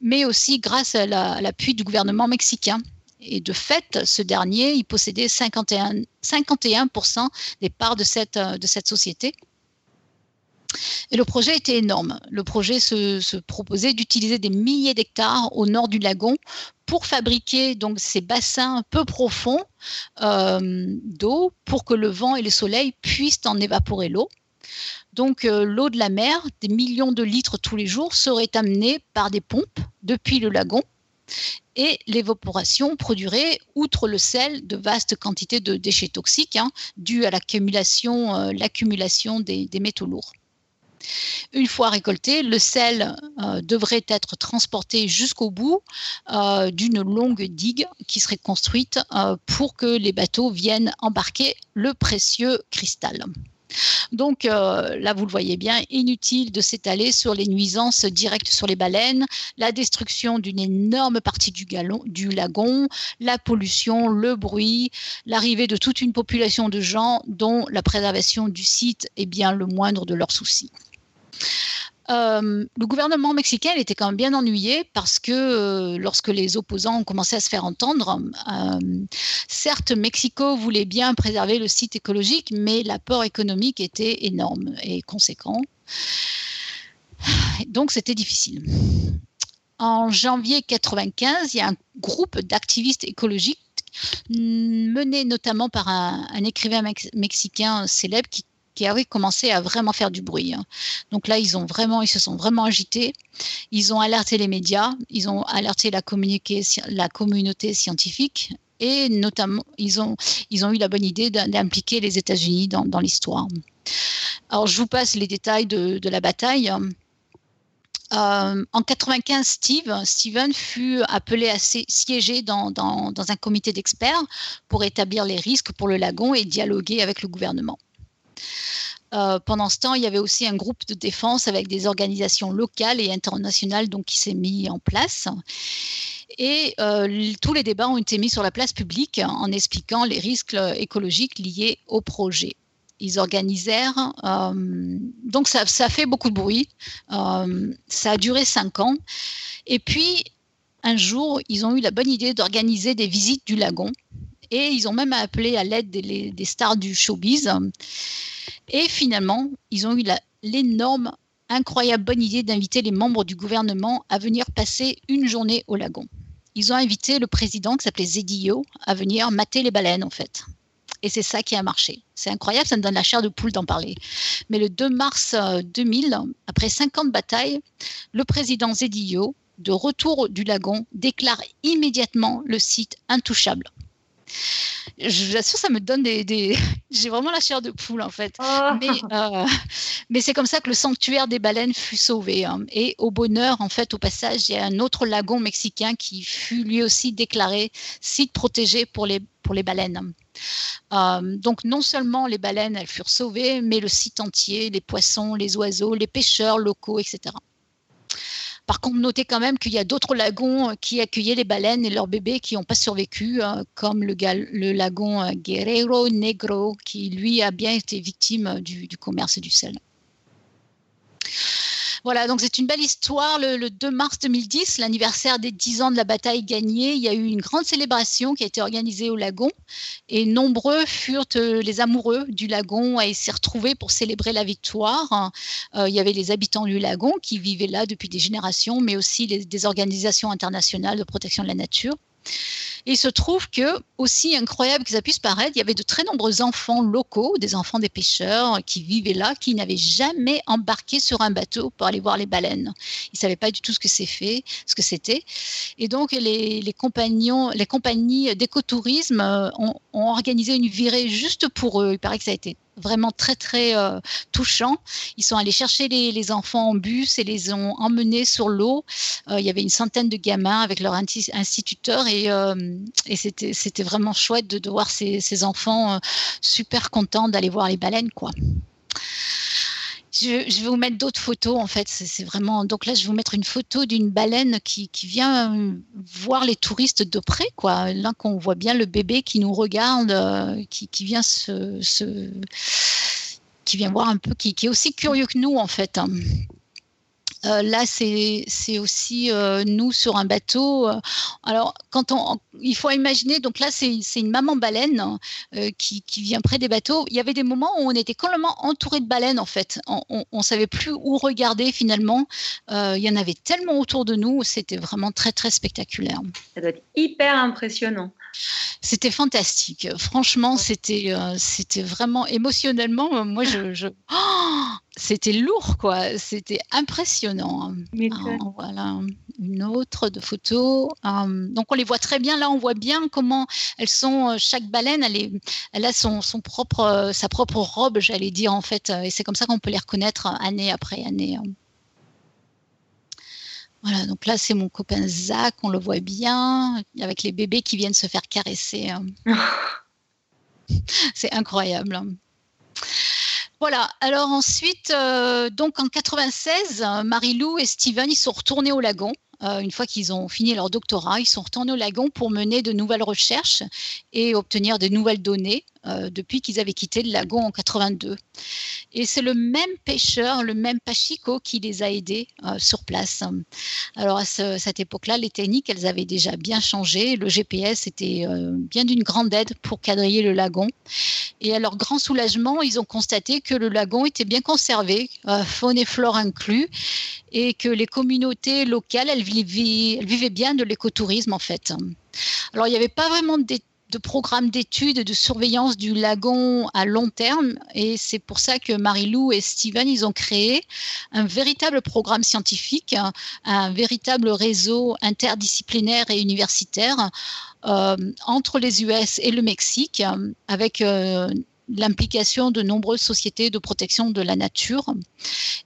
mais aussi grâce à l'appui du gouvernement mexicain. Et de fait, ce dernier, il possédait 51, 51% des parts de cette, de cette société. Et le projet était énorme. Le projet se, proposait d'utiliser des milliers d'hectares au nord du lagon pour fabriquer donc ces bassins peu profonds euh, d'eau pour que le vent et le soleil puissent en évaporer l'eau. Donc euh, l'eau de la mer, des millions de litres tous les jours, serait amenée par des pompes depuis le lagon et l'évaporation produirait, outre le sel, de vastes quantités de déchets toxiques hein, dus à l'accumulation, euh, l'accumulation des, métaux lourds. Une fois récolté, le sel euh, devrait être transporté jusqu'au bout euh, d'une longue digue qui serait construite euh, pour que les bateaux viennent embarquer le précieux cristal. Donc là, vous le voyez bien, inutile de s'étaler sur les nuisances directes sur les baleines, la destruction d'une énorme partie du, du, lagon, la pollution, le bruit, l'arrivée de toute une population de gens dont la préservation du site est bien le moindre de leurs soucis. Euh, le gouvernement mexicain était quand même bien ennuyé parce que euh, lorsque les opposants ont commencé à se faire entendre, euh, certes, Mexico voulait bien préserver le site écologique, mais l'apport économique était énorme et conséquent. Donc c'était difficile. En janvier 1995, il y a un groupe d'activistes écologiques mené notamment par un, un écrivain mexicain célèbre qui qui avaient commencé à vraiment faire du bruit. Hein. Donc là, ils ont vraiment, ils se sont vraiment agités. Ils ont alerté les médias, ils ont alerté la, communauté scientifique et notamment, ils ont, eu la bonne idée d'impliquer les États-Unis dans, l'histoire. Alors, je vous passe les détails de, la bataille. Euh, en 95, Steve, Steven fut appelé à siéger dans un comité d'experts pour établir les risques pour le lagon et dialoguer avec le gouvernement. Euh, pendant ce temps, il y avait aussi un groupe de défense avec des organisations locales et internationales donc, qui s'est mis en place. Et euh, tous les débats ont été mis sur la place publique en expliquant les risques écologiques liés au projet. Ils organisèrent, euh, donc ça, ça, fait beaucoup de bruit, ça a duré cinq ans. Et puis, un jour, ils ont eu la bonne idée d'organiser des visites du lagon. Et ils ont même appelé à l'aide des, stars du showbiz. Et finalement, ils ont eu l'énorme, incroyable bonne idée d'inviter les membres du gouvernement à venir passer une journée au lagon. Ils ont invité le président qui s'appelait Zedillo à venir mater les baleines en fait. Et c'est ça qui a marché. C'est incroyable, ça me donne la chair de poule d'en parler. Mais le 2 mars 2000, euh, après 50 batailles, le président Zedillo, de retour du lagon, déclare immédiatement le site intouchable j'assure, ça me donne des. J'ai vraiment la chair de poule, en fait. Oh. Mais, euh, mais c'est comme ça que le sanctuaire des baleines fut sauvé. Hein. Et au bonheur, en fait, au passage, il y a un autre lagon mexicain qui fut lui aussi déclaré site protégé pour les, pour les baleines. Euh, donc non seulement les baleines, elles furent sauvées, mais le site entier, les poissons, les oiseaux, les pêcheurs locaux, etc. Par contre, notez quand même qu'il y a d'autres lagons euh, qui accueillaient les baleines et leurs bébés qui n'ont pas survécu, euh, comme le, lagon euh, Guerrero Negro, qui lui a bien été victime du, du commerce du sel. Voilà, donc c'est une belle histoire. Le, 2 mars 2010, l'anniversaire des 10 ans de la bataille gagnée, il y a eu une grande célébration qui a été organisée au lagon et nombreux furent euh, les amoureux du lagon à s'y retrouver pour célébrer la victoire. Euh, il y avait les habitants du lagon qui vivaient là depuis des générations, mais aussi des organisations internationales de protection de la nature il se trouve que, aussi incroyable que ça puisse paraître, il y avait de très nombreux enfants locaux, des enfants des pêcheurs qui vivaient là, qui n'avaient jamais embarqué sur un bateau pour aller voir les baleines. Ils ne savaient pas du tout ce que c'est fait, ce que c'était. Et donc, les, compagnons, les compagnies d'écotourisme ont, ont organisé une virée juste pour eux. Il paraît que ça a été vraiment très très euh, touchant. Ils sont allés chercher les, enfants en bus et les ont emmenés sur l'eau. Euh, il y avait une centaine de gamins avec leur instituteur et, euh, et c'était vraiment chouette de, voir ces, enfants super contents d'aller voir les baleines quoi. Je, vais vous mettre d'autres photos en fait. C'est vraiment donc là je vais vous mettre une photo d'une baleine qui, vient euh, voir les touristes de près quoi. Là qu'on voit bien le bébé qui nous regarde, euh, qui, vient se, qui vient voir un peu, qui, qui, est aussi curieux que nous en fait. Euh, là, c'est aussi euh, nous sur un bateau. Alors, quand on, il faut imaginer, donc là, c'est une maman baleine euh, qui, qui, vient près des bateaux. Il y avait des moments où on était complètement entouré de baleines, en fait. On ne savait plus où regarder finalement. il y en avait tellement autour de nous, c'était vraiment très, très spectaculaire. Ça doit être hyper impressionnant. C'était fantastique. Franchement, c'était c'était vraiment émotionnellement. Moi, je, oh, c'était lourd, quoi. C'était impressionnant. Ah, voilà, une autre de photos. Hum, donc on les voit très bien. Là, on voit bien comment elles sont. Euh, chaque baleine, elle, est, elle a son, son propre, euh, sa propre robe, j'allais dire en fait. Et c'est comme ça qu'on peut les reconnaître année après année. Hein. Voilà, donc là, c'est mon copain Zach, on le voit bien, avec les bébés qui viennent se faire caresser. Hein. c'est incroyable. Voilà. Alors ensuite, euh, donc en 96, Marie-Lou et Steven, ils sont retournés au lagon. Euh, une fois qu'ils ont fini leur doctorat, ils sont retournés au lagon pour mener de nouvelles recherches et obtenir de nouvelles données euh, depuis qu'ils avaient quitté le lagon en 82. Et c'est le même pêcheur, le même Pachico, qui les a aidés euh, sur place. Alors à cette époque-là, les techniques, elles avaient déjà bien changé. Le GPS était bien d'une grande aide pour quadriller le lagon. Et à leur grand soulagement, ils ont constaté que le lagon était bien conservé, faune et flore inclus, et que les communautés locales, elles vivaient, vivaient bien de l'écotourisme en fait. Alors il n'y avait pas vraiment de, de programme d'études de surveillance du lagon à long terme. Et c'est pour ça que Marie-Lou et Steven, ils ont créé un véritable programme scientifique, un, véritable réseau interdisciplinaire et universitaire euh, entre les US et le Mexique avec euh, l'implication de nombreuses sociétés de protection de la nature.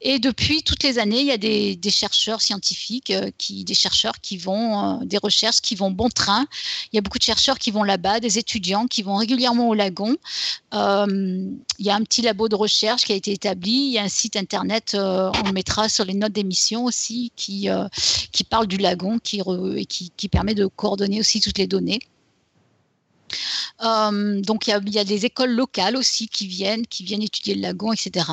Et depuis toutes les années, il y a des, chercheurs scientifiques, euh, qui, des chercheurs qui vont, euh, des recherches qui vont bon train. Il y a beaucoup de chercheurs qui vont là-bas, des étudiants qui vont régulièrement au lagon. Euh, il y a un petit labo de recherche qui a été établi. Il y a un site internet, on le mettra sur les notes d'émission aussi, qui, qui parle du lagon qui, et qui, qui permet de coordonner aussi toutes les données. Euh, donc il y, a des écoles locales aussi qui viennent, qui viennent étudier le lagon, etc.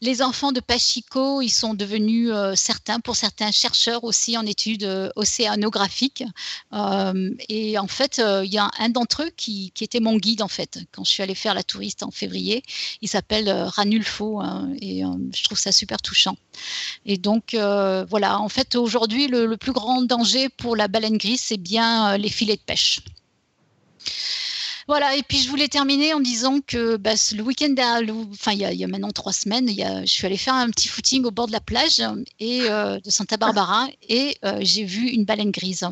Les enfants de Pachico, ils sont devenus euh, certains, pour certains chercheurs aussi en études euh, océanographiques. et en fait, il y a un d'entre eux qui, était mon guide en fait quand je suis allée faire la touriste en février. Il s'appelle Ranulfo hein, et je trouve ça super touchant. Et donc voilà, en fait aujourd'hui le, le, plus grand danger pour la baleine grise, c'est bien les filets de pêche. Voilà, et puis je voulais terminer en disant que bah, le week-end, enfin il y, a, maintenant trois semaines, je suis allée faire un petit footing au bord de la plage et, euh, de Santa Barbara et euh, j'ai vu une baleine grise.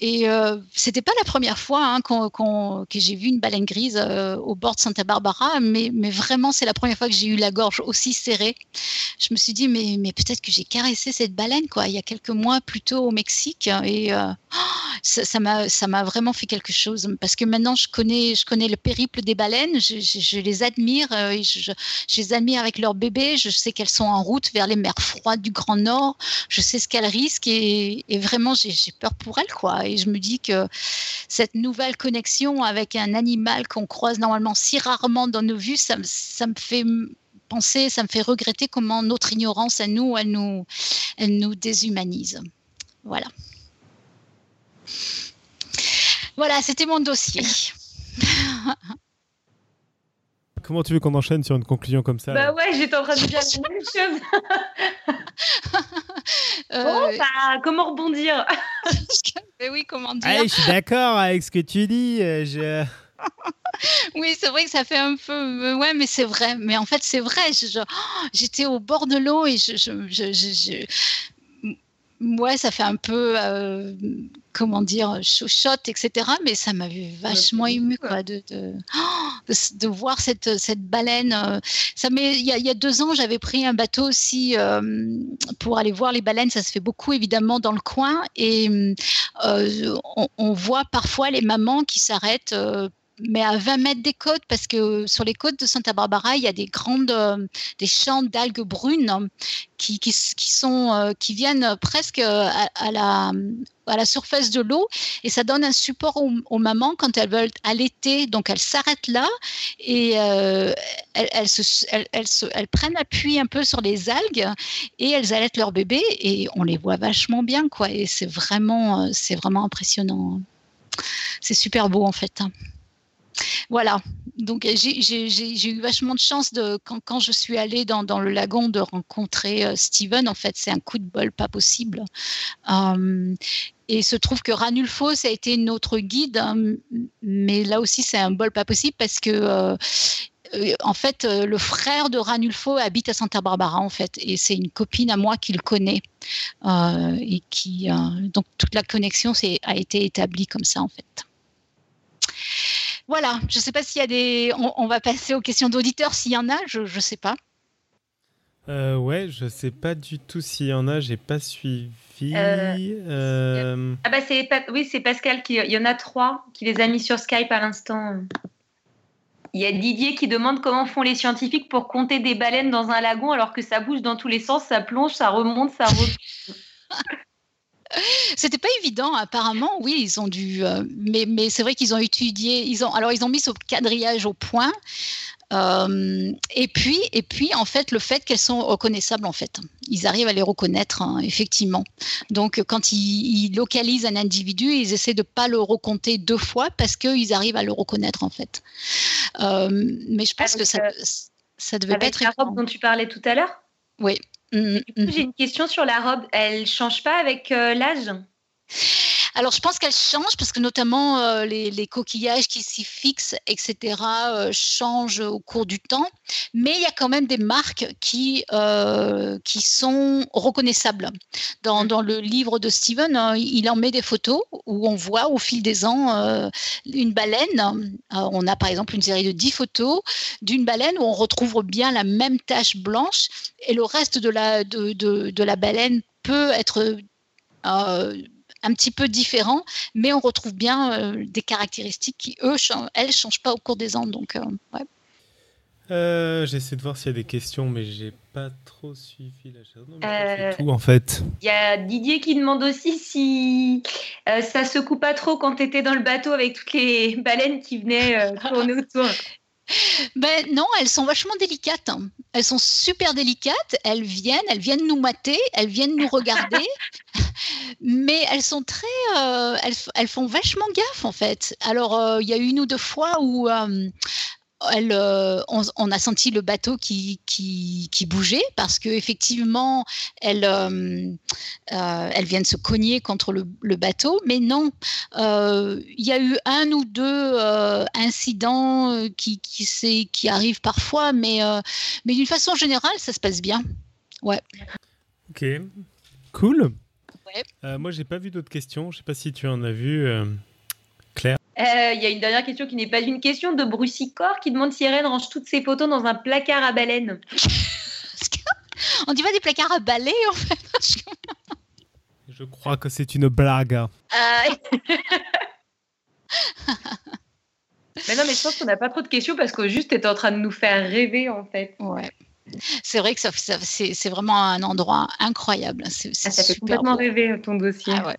Et euh, c'était pas la première fois hein, que j'ai vu une baleine grise euh, au bord de Santa Barbara, mais, vraiment, c'est la première fois que j'ai eu la gorge aussi serrée. Je me suis dit, mais, peut-être que j'ai caressé cette baleine, quoi, il y a quelques mois plus tôt au Mexique. Et euh, ça m'a vraiment fait quelque chose, parce que maintenant, je connais, le périple des baleines, je, les admire, euh, et je, je, les admire avec leurs bébés, je sais qu'elles sont en route vers les mers froides du Grand Nord, je sais ce qu'elles risquent, et, et vraiment, j'ai peur pour elles, quoi et je me dis que cette nouvelle connexion avec un animal qu'on croise normalement si rarement dans nos vues, ça, me fait penser, ça me fait regretter comment notre ignorance à nous, elle nous, elle nous déshumanise. Voilà. Voilà, c'était mon dossier. Comment tu veux qu'on enchaîne sur une conclusion comme ça Bah ouais, j'étais en train de dire la même chose. euh... bah, comment rebondir? Mais oui, comment dire? Ah, Je suis d'accord avec ce que tu dis. Euh, je... oui, c'est vrai que ça fait un peu. Euh, ouais, mais c'est vrai. Mais en fait, c'est vrai. J'étais au bord de l'eau et je, je, je, ouais, ça fait un peu, euh, comment dire, chochotte, etc. Mais ça m'avait vachement ému, quoi, de, de, de, voir cette, cette baleine. Euh, ça il, y a, il y a deux ans, j'avais pris un bateau aussi euh, pour aller voir les baleines. Ça se fait beaucoup, évidemment, dans le coin. Et on, on, voit parfois les mamans qui s'arrêtent mais à 20 mètres des côtes, parce que sur les côtes de Santa Barbara, il y a des grandes, des champs d'algues brunes qui, qui, sont, qui viennent presque à, la, à la surface de l'eau et ça donne un support aux, mamans quand elles veulent allaiter. Donc elles s'arrêtent là et elles, elles, elles, prennent appui un peu sur les algues et elles allaitent leur bébé et on les voit vachement bien quoi. Et c'est vraiment, c'est vraiment impressionnant. C'est super beau en fait. Voilà, donc j'ai eu vachement de chance de, quand, je suis allée dans, le lagon de rencontrer euh, Steven. En fait, c'est un coup de bol pas possible. Euh, et il se trouve que Ranulfo, ça a été notre guide, hein, mais là aussi c'est un bol pas possible parce que euh, en fait, le frère de Ranulfo habite à Santa Barbara, en fait, et c'est une copine à moi qui le connaît. donc, toute la connexion a été établie comme ça, en fait. Voilà, je ne sais pas s'il y a des. On, va passer aux questions d'auditeurs s'il y en a, je ne sais pas. Euh, ouais, je sais pas du tout s'il y en a, j'ai pas suivi. Euh, euh, ah bah c'est oui, c'est Pascal qui il y en a trois qui les a mis sur Skype à l'instant. Il y a Didier qui demande comment font les scientifiques pour compter des baleines dans un lagon alors que ça bouge dans tous les sens, ça plonge, ça remonte, ça remonte. C'était pas évident, apparemment. Oui, ils ont dû, euh, mais, mais c'est vrai qu'ils ont étudié. Ils ont, alors ils ont mis ce quadrillage au point. Euh, et puis, et puis, en fait, le fait qu'elles sont reconnaissables, en fait, ils arrivent à les reconnaître, hein, effectivement. Donc, quand ils, localisent un individu, ils essaient de pas le recompter deux fois parce qu'ils arrivent à le reconnaître, en fait. Euh, mais je pense que ça, ça devait pas être. La robe dont tu parlais tout à l'heure? Oui. Mmh, mmh. j'ai une question sur la robe. Elle change pas avec euh, l'âge? Alors, je pense qu'elle change parce que notamment euh, les, coquillages qui s'y fixent, etc., euh, changent au cours du temps. Mais il y a quand même des marques qui, euh, qui sont reconnaissables. Dans, dans, le livre de Steven, hein, il en met des photos où on voit au fil des ans une baleine. on a par exemple une série de 10 photos d'une baleine où on retrouve bien la même tache blanche et le reste de la, de, de, de la baleine peut être un petit peu différent, mais on retrouve bien euh, des caractéristiques qui, eux, elles, ne changent pas au cours des ans. Donc, euh, euh, J'essaie de voir s'il y a des questions, mais j'ai pas trop suivi la tout en fait. Il y a Didier qui demande aussi si ça se coupe pas trop quand tu étais dans le bateau avec toutes les baleines qui venaient tourner autour. Ben non, elles sont vachement délicates. Hein. Elles sont super délicates. Elles viennent, elles viennent nous mater, elles viennent nous regarder, mais elles sont très, euh, elles, font vachement gaffe en fait. Alors euh, il y a une ou deux fois où euh, elle, euh, on, a senti le bateau qui, qui, bougeait parce qu'effectivement, elle, euh, euh, elle vient de se cogner contre le, bateau. Mais non, il y a eu un ou deux incidents qui, qui, qui, arrivent parfois, mais, mais d'une façon générale, ça se passe bien. Ouais. Ok, cool. Ouais. moi, j'ai pas vu d'autres questions. Je sais pas si tu en as vu. Euh, Il y a une dernière question qui n'est pas une question de Brucicor qui demande si Irène range toutes ses photos dans un placard à baleine. On dit pas des placards à balai en fait. Je crois que c'est une blague. Euh, mais non, mais je pense qu'on n'a pas trop de questions parce que juste tu en train de nous faire rêver en fait. Ouais. C'est vrai que ça, c'est vraiment un endroit incroyable. Ah, ça fait complètement rêver ton dossier. Ah ouais.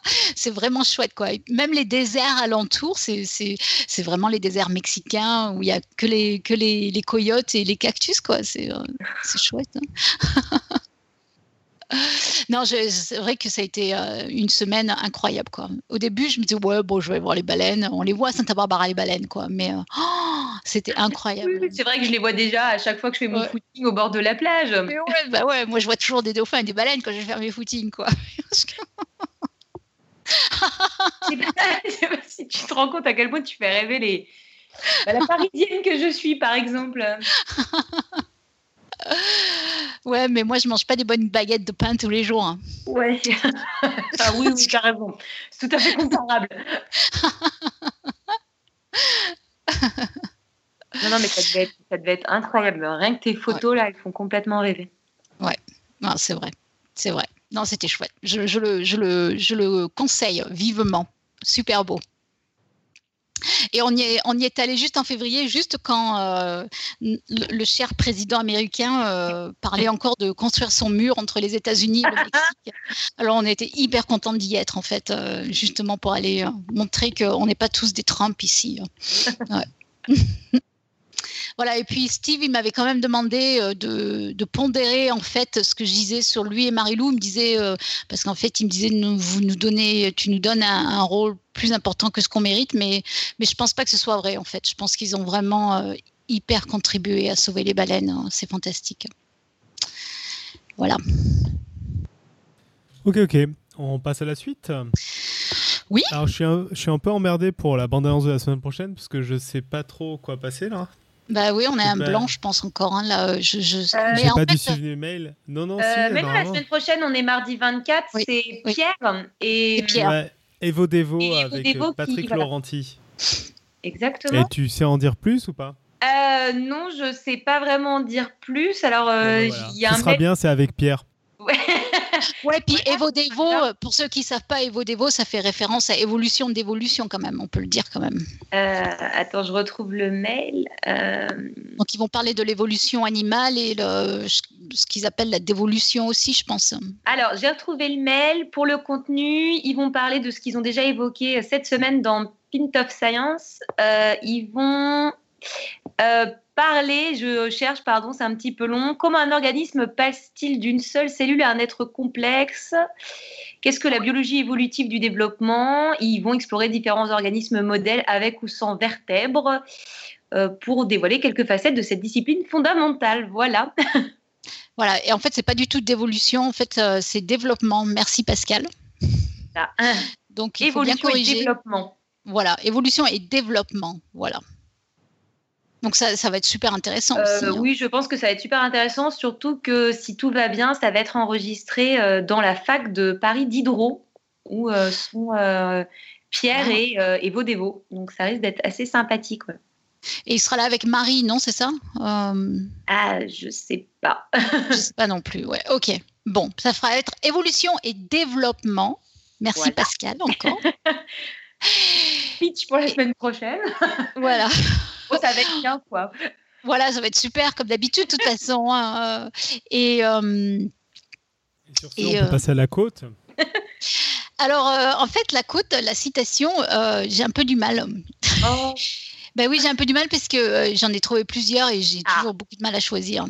c'est vraiment chouette, quoi. même les déserts alentours, c'est vraiment les déserts mexicains où il n'y a que, les, que les, les, coyotes et les cactus, quoi. C'est euh, chouette. Hein. non, c'est vrai que ça a été euh, une semaine incroyable, quoi. Au début, je me disais, ouais, bon, je vais voir les baleines. On les voit à Santa Barbara, les baleines, quoi. Mais euh, oh, c'était incroyable. c'est vrai que je les vois déjà à chaque fois que je fais mon footing au bord de la plage. ouais, bah ouais, moi, je vois toujours des dauphins et des baleines quand je vais faire mes footings, quoi. je sais pas si tu te rends compte à quel point tu fais rêver les... Bah, la parisienne que je suis, par exemple. Ouais, mais moi, je mange pas des bonnes baguettes de pain tous les jours. Hein. Ouais. ah oui, oui, carrément. C'est tout à fait comparable. non, non, mais ça devait, être, ça devait être incroyable. Rien que tes photos, là, elles font complètement rêver. Ouais, c'est vrai. C'est vrai. Non, c'était chouette. Je, le, je, le, je, le, conseille vivement. Super beau. Et on y, est, on y est allé juste en février, juste quand euh, le, cher président américain euh, parlait encore de construire son mur entre les États-Unis et le Mexique. Alors on était hyper contents d'y être, en fait, euh, justement pour aller montrer qu'on n'est pas tous des Trump ici. Ouais. Voilà, et puis Steve, il m'avait quand même demandé euh, de, pondérer en fait ce que je disais sur lui et Marilou. Il me disait, euh, parce qu'en fait, il me disait, vous nous donnez, tu nous donnes un, rôle plus important que ce qu'on mérite, mais, mais je pense pas que ce soit vrai en fait. Je pense qu'ils ont vraiment euh, hyper contribué à sauver les baleines. Hein. C'est fantastique. Voilà. Ok, ok. On passe à la suite. Oui. Alors, je suis, un, je suis un peu emmerdé pour la bande-annonce de la semaine prochaine parce que je sais pas trop quoi passer là. Bah oui, on a un blanc, je pense encore. Hein, là, je, je... Euh, J'ai pas dû suivre les mails. Non, non, euh, si, Mais la semaine prochaine, on est mardi 24. C'est Pierre et, Pierre. Ouais, Evo Devo avec euh, Patrick Laurenti. Exactement. Et tu sais en dire plus ou pas? Euh, Non, je sais pas vraiment en dire plus. Alors, euh, bah il y a Ce sera bien, c'est avec Pierre. Ouais. Ouais, puis Evo Devo, pour ceux qui ne savent pas, Evo Devo, ça fait référence à évolution d'évolution quand même, on peut le dire quand même. Euh, attends, je retrouve le mail. Euh. Donc ils vont parler de l'évolution animale et le, ce qu'ils appellent la dévolution aussi, je pense. Alors, j'ai retrouvé le mail. Pour le contenu, ils vont parler de ce qu'ils ont déjà évoqué cette semaine dans Pint of Science. Euh, ils vont parler, je cherche, pardon, c'est un petit peu long. Comment un organisme passe-t-il d'une seule cellule à un être complexe? Qu'est-ce que la biologie évolutive du développement? Ils vont explorer différents organismes modèles avec ou sans vertèbres euh, pour dévoiler quelques facettes de cette discipline fondamentale. Voilà. Voilà, et en fait, c'est pas du tout d'évolution, en fait, euh, c'est développement. Merci Pascal. Ah. Donc, il évolution faut bien corriger. et développement. Voilà, évolution et développement. Voilà. Donc ça, ça, va être super intéressant euh, aussi. Hein. Oui, je pense que ça va être super intéressant, surtout que si tout va bien, ça va être enregistré euh, dans la fac de Paris Diderot, où euh, sont Pierre ah. et, et Vaudévaux. Donc ça risque d'être assez sympathique. Et il sera là avec Marie, non, c'est ça? Ah, je sais pas. je sais pas non plus, ouais. Ok. Bon, ça fera être évolution et développement. Merci Pascal encore. Pitch pour la semaine prochaine. voilà. Ça va être bien, quoi. Voilà, ça va être super, comme d'habitude, de toute façon. Hein, euh. Et, euh, et, sur ce, on peut euh, passer à la côte. Alors, en fait, la côte, la citation, j'ai un peu du mal. Oh. ben oui, j'ai un peu du mal parce que j'en ai trouvé plusieurs et j'ai ah. toujours beaucoup de mal à choisir.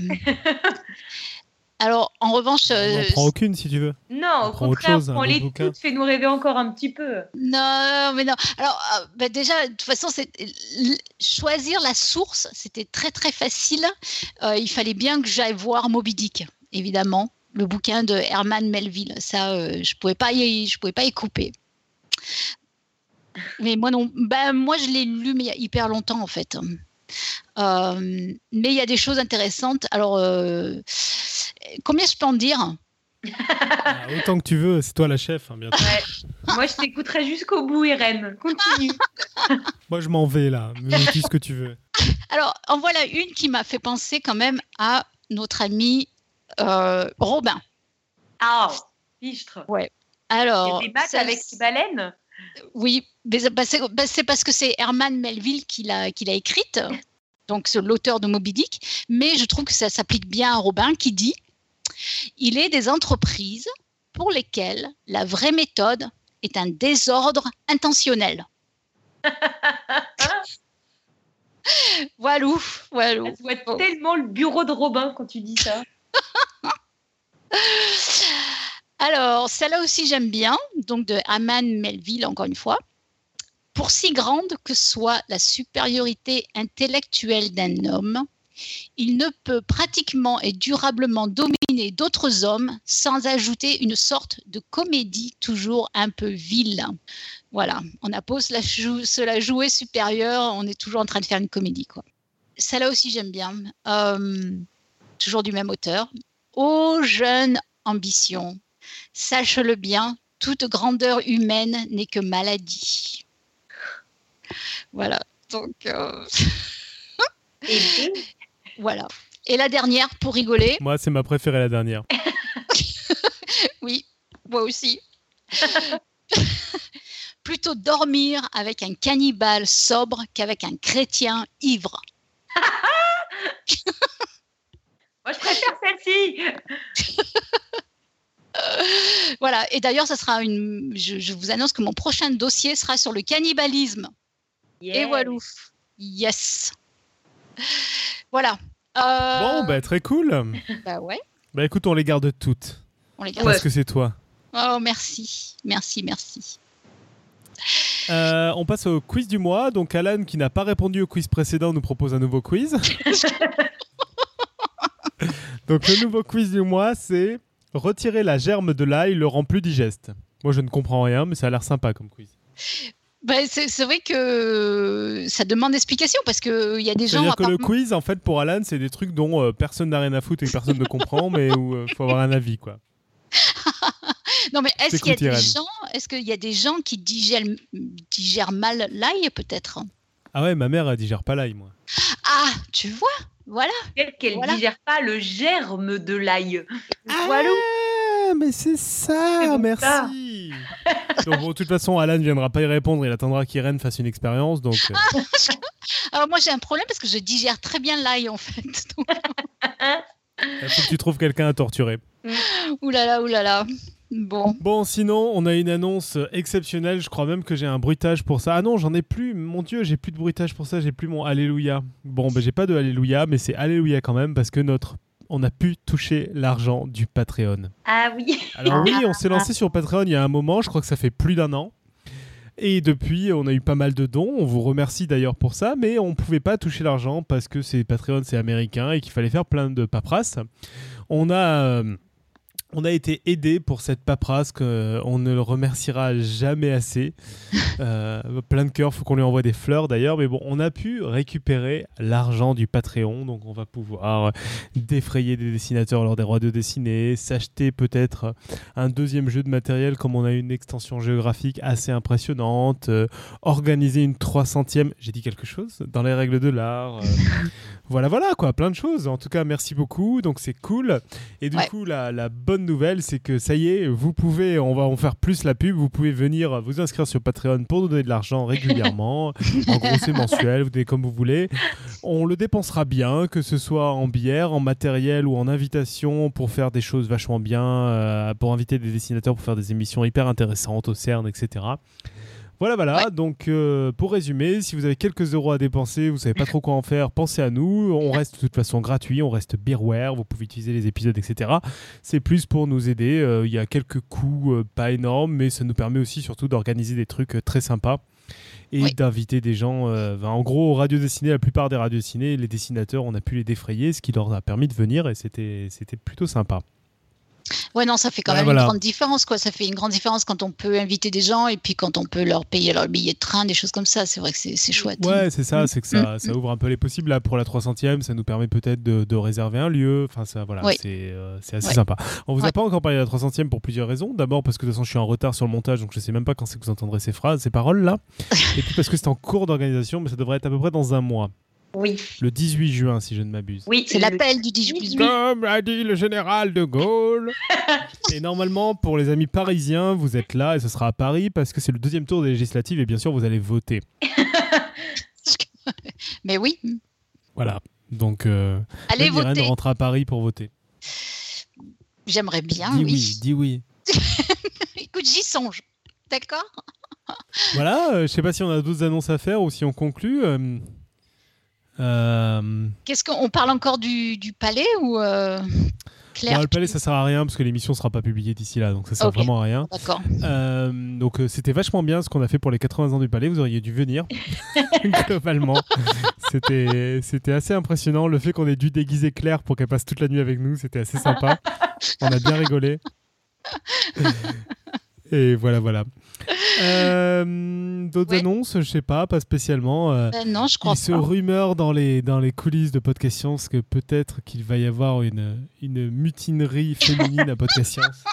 Alors, en revanche. On n'en prend aucune si tu veux. Non, au contraire, chose, prends les toutes, fais-nous rêver encore un petit peu. Non, mais non. Alors, euh, bah, déjà, de toute façon, choisir la source, c'était très très facile. Euh, il fallait bien que j'aille voir Moby Dick, évidemment, le bouquin de Herman Melville. Ça, euh, je pouvais pas je pouvais pas y couper. Mais moi non, ben moi je l'ai lu mais il y a hyper longtemps en fait. Mais il y a des choses intéressantes. Alors, combien je peux en dire? Ah, Autant que tu veux, c'est toi la chef, hein, bientôt. Moi, je t'écouterai jusqu'au bout, Irène. Continue. Moi, je m'en vais là. Mais dis ce que tu veux. Alors, en voilà une qui m'a fait penser quand même à notre ami euh, Robin. Ah, fichtre. Ouais. Alors. Il y a des maths avec les baleines Oui, bah, bah, c'est parce que c'est Herman Melville qui l'a écrite, donc l'auteur de Moby Dick. Mais je trouve que ça s'applique bien à Robin qui dit il est des entreprises pour lesquelles la vraie méthode est un désordre intentionnel. Walou, walou. Ça doit être tellement le bureau de Robin quand tu dis ça. Alors, celle-là aussi j'aime bien, donc de Haman Melville, encore une fois. Pour si grande que soit la supériorité intellectuelle d'un homme, il ne peut pratiquement et durablement dominer d'autres hommes sans ajouter une sorte de comédie toujours un peu vile. Voilà, on a beau se la, jouer supérieure, on est toujours en train de faire une comédie. Quoi. Celle-là aussi j'aime bien. Euh, toujours du même auteur. Ô jeune ambition, sache-le bien, toute grandeur humaine n'est que maladie. Voilà, donc... Euh, Voilà. Et la dernière, pour rigoler. Moi, c'est ma préférée, la dernière. oui, moi aussi. plutôt dormir avec un cannibale sobre qu'avec un chrétien ivre. Moi, je préfère celle-ci. Voilà. Et d'ailleurs, ça sera une. Je, vous annonce que mon prochain dossier sera sur le cannibalisme. Et voilà. Yes. Voilà. Euh, bon, bah, très cool. Bah ouais. Bah écoute, on les garde toutes. On les garde. Parce que c'est toi. Oh, merci. Merci, merci. Euh, on passe au quiz du mois. Donc Alan, qui n'a pas répondu au quiz précédent, nous propose un nouveau quiz. donc le nouveau quiz du mois, c'est retirer la germe de l'ail le rend plus digeste. Moi, je ne comprends rien, mais ça a l'air sympa comme quiz. Bah, c'est vrai que ça demande explication parce qu'il y a des gens. C'est-à-dire que le quiz, en fait, pour Alan, c'est des trucs dont euh, personne n'a rien à foutre et que personne ne comprend, mais où il euh, faut avoir un avis, quoi. non, mais est-ce qu'il y a des gens, est-ce qu'il y a des gens qui digèrent, digèrent mal l'ail, peut-être? Ah ouais, ma mère, elle digère pas l'ail, moi. Ah, tu vois, voilà. Peut-être qu'elle ne digère pas le germe de l'ail. Ah, voilà. mais c'est ça, merci. donc, de toute façon, Alan ne viendra pas y répondre, il attendra qu'Irène fasse une expérience. Donc, euh. Alors, moi, j'ai un problème parce que je digère très bien l'ail, en fait. Il faut que tu trouves quelqu'un à torturer. Ouh là là, ouh là là. Bon. Bon, sinon, on a une annonce exceptionnelle. Je crois même que j'ai un bruitage pour ça. Ah non, j'en ai plus. Mon Dieu, j'ai plus de bruitage pour ça. J'ai plus mon Alléluia. Bon, ben, j'ai pas de Alléluia, mais c'est Alléluia quand même parce que notre on a pu toucher l'argent du Patreon. Ah oui. Alors oui, on s'est lancé sur Patreon il y a un moment. Je crois que ça fait plus d'un an. Et depuis, on a eu pas mal de dons. On vous remercie d'ailleurs pour ça, mais on ne pouvait pas toucher l'argent parce que c'est Patreon, c'est américain et qu'il fallait faire plein de paperasses. On a euh, on a été aidé pour cette paperasse qu'on ne le remerciera jamais assez. Euh, plein de cœur, faut qu'on lui envoie des fleurs d'ailleurs. Mais bon, on a pu récupérer l'argent du Patreon, donc on va pouvoir défrayer des dessinateurs lors des droits de dessiner, s'acheter peut-être un deuxième jeu de matériel comme on a une extension géographique assez impressionnante, euh, organiser une 300e, j'ai dit quelque chose, dans les règles de l'art. Euh, voilà, voilà, quoi, plein de choses. En tout cas, merci beaucoup. Donc, c'est cool. Et du coup, la, bonne nouvelle, c'est que ça y est, vous pouvez, on va en faire plus la pub. Vous pouvez venir vous inscrire sur Patreon pour nous donner de l'argent régulièrement. en gros, c'est mensuel, vous donnez comme vous voulez. On le dépensera bien, que ce soit en bière, en matériel ou en invitation pour faire des choses vachement bien, euh, pour inviter des dessinateurs pour faire des émissions hyper intéressantes au CERN, etc. Voilà, voilà. Donc, euh, pour résumer, si vous avez quelques euros à dépenser, vous savez pas trop quoi en faire, pensez à nous. On reste de toute façon gratuit, on reste beerware, vous pouvez utiliser les épisodes, etc. C'est plus pour nous aider. Euh, il y a quelques coûts euh, pas énormes, mais ça nous permet aussi surtout d'organiser des trucs très sympas et d'inviter des gens. en gros, radio dessinée, la plupart des radios dessinées, les dessinateurs, on a pu les défrayer, ce qui leur a permis de venir et c'était plutôt sympa. Ouais, non, ça fait quand même une grande différence, quoi. Ça fait une grande différence quand on peut inviter des gens et puis quand on peut leur payer leur billet de train, des choses comme ça. C'est vrai que c'est chouette. Ouais, c'est ça, mm. c'est que ça, mm. ça, ouvre un peu les possibles. Là, pour la 300e, ça nous permet peut-être de, réserver un lieu. Enfin, ça, voilà, euh, c'est assez sympa. On vous a pas encore parlé de la 300e pour plusieurs raisons. D'abord parce que de toute façon, je suis en retard sur le montage, donc je sais même pas quand c'est que vous entendrez ces phrases, ces paroles là. et puis parce que c'est en cours d'organisation, mais ça devrait être à peu près dans un mois. Oui. Le 18 juin, si je ne m'abuse. Oui, c'est l'appel du 18 juin. Comme a dit le général de Gaulle. et normalement, pour les amis parisiens, vous êtes là et ce sera à Paris parce que c'est le deuxième tour des législatives et bien sûr, vous allez voter. Mais oui. Voilà. Donc, euh, allez voter. rentre à Paris pour voter. J'aimerais bien. Dis oui, dis oui. Écoute, j'y songe. D'accord? Voilà, euh, je sais pas si on a d'autres annonces à faire ou si on conclut. Euh, euh, Qu'est-ce qu'on parle encore du, palais ou euh, Claire, le palais, ça sert à rien parce que l'émission sera pas publiée d'ici là, donc ça sert vraiment à rien. D'accord. Euh, donc c'était vachement bien ce qu'on a fait pour les 80 ans du palais. Vous auriez dû venir globalement. c'était c'était assez impressionnant. Le fait qu'on ait dû déguiser Claire pour qu'elle passe toute la nuit avec nous, c'était assez sympa. On a bien rigolé. Et voilà, voilà. Euh, d'autres annonces, je sais pas, pas spécialement. Euh, euh, non, je crois il se rumeur dans les, dans les coulisses de Podcast Science que peut-être qu'il va y avoir une, une mutinerie féminine à Podcast Science.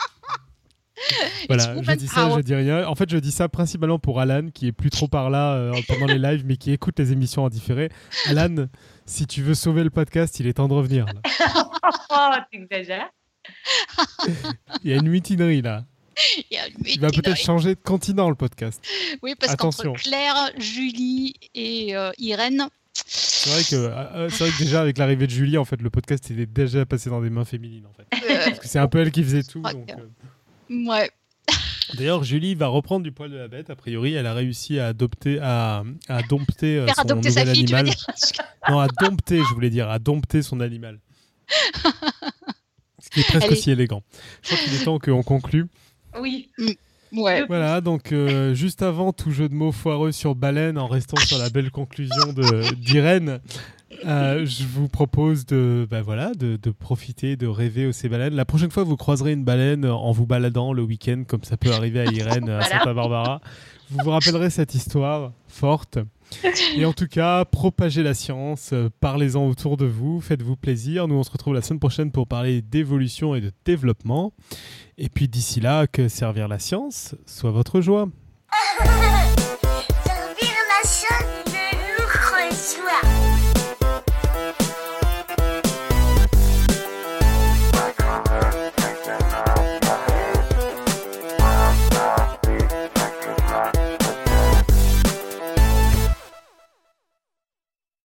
voilà, je dis ça, je dis rien. En fait, je dis ça principalement pour Alan, qui est plus trop par là pendant les lives, mais qui écoute les émissions en différé. Alan, si tu veux sauver le podcast, il est temps de revenir. oh, t'exagères. il y a une mutinerie là. Il va peut-être changer de continent le podcast. Oui, parce qu'entre Claire, Julie et euh, Irène. C'est vrai, que, euh, euh, c'est vrai que déjà avec l'arrivée de Julie, en fait, le podcast était déjà passé dans des mains féminines. En fait. parce que c'est un peu elle qui faisait tout. Donc, Ouais. D'ailleurs, Julie va reprendre du poil de la bête. A priori, elle a réussi à adopter, à, à dompter son nouvel sa fille, animal. non, à dompter, je voulais dire, à dompter son animal. Ce qui est presque aussi élégant. Je crois qu'il est temps qu'on conclue. Oui. Mm. Ouais. Voilà, donc euh, juste avant tout jeu de mots foireux sur baleine, en restant sur la belle conclusion d'Irène, euh, je vous propose de, bah voilà, de, de, profiter, de rêver aux ces baleines. La prochaine fois, vous croiserez une baleine en vous baladant le week-end, comme ça peut arriver à Irène, à Santa Barbara. Vous vous rappellerez cette histoire forte. Et en tout cas, propagez la science, euh, parlez-en autour de vous, faites-vous plaisir. Nous, on se retrouve la semaine prochaine pour parler d'évolution et de développement. Et puis d'ici là, que servir la science soit votre joie.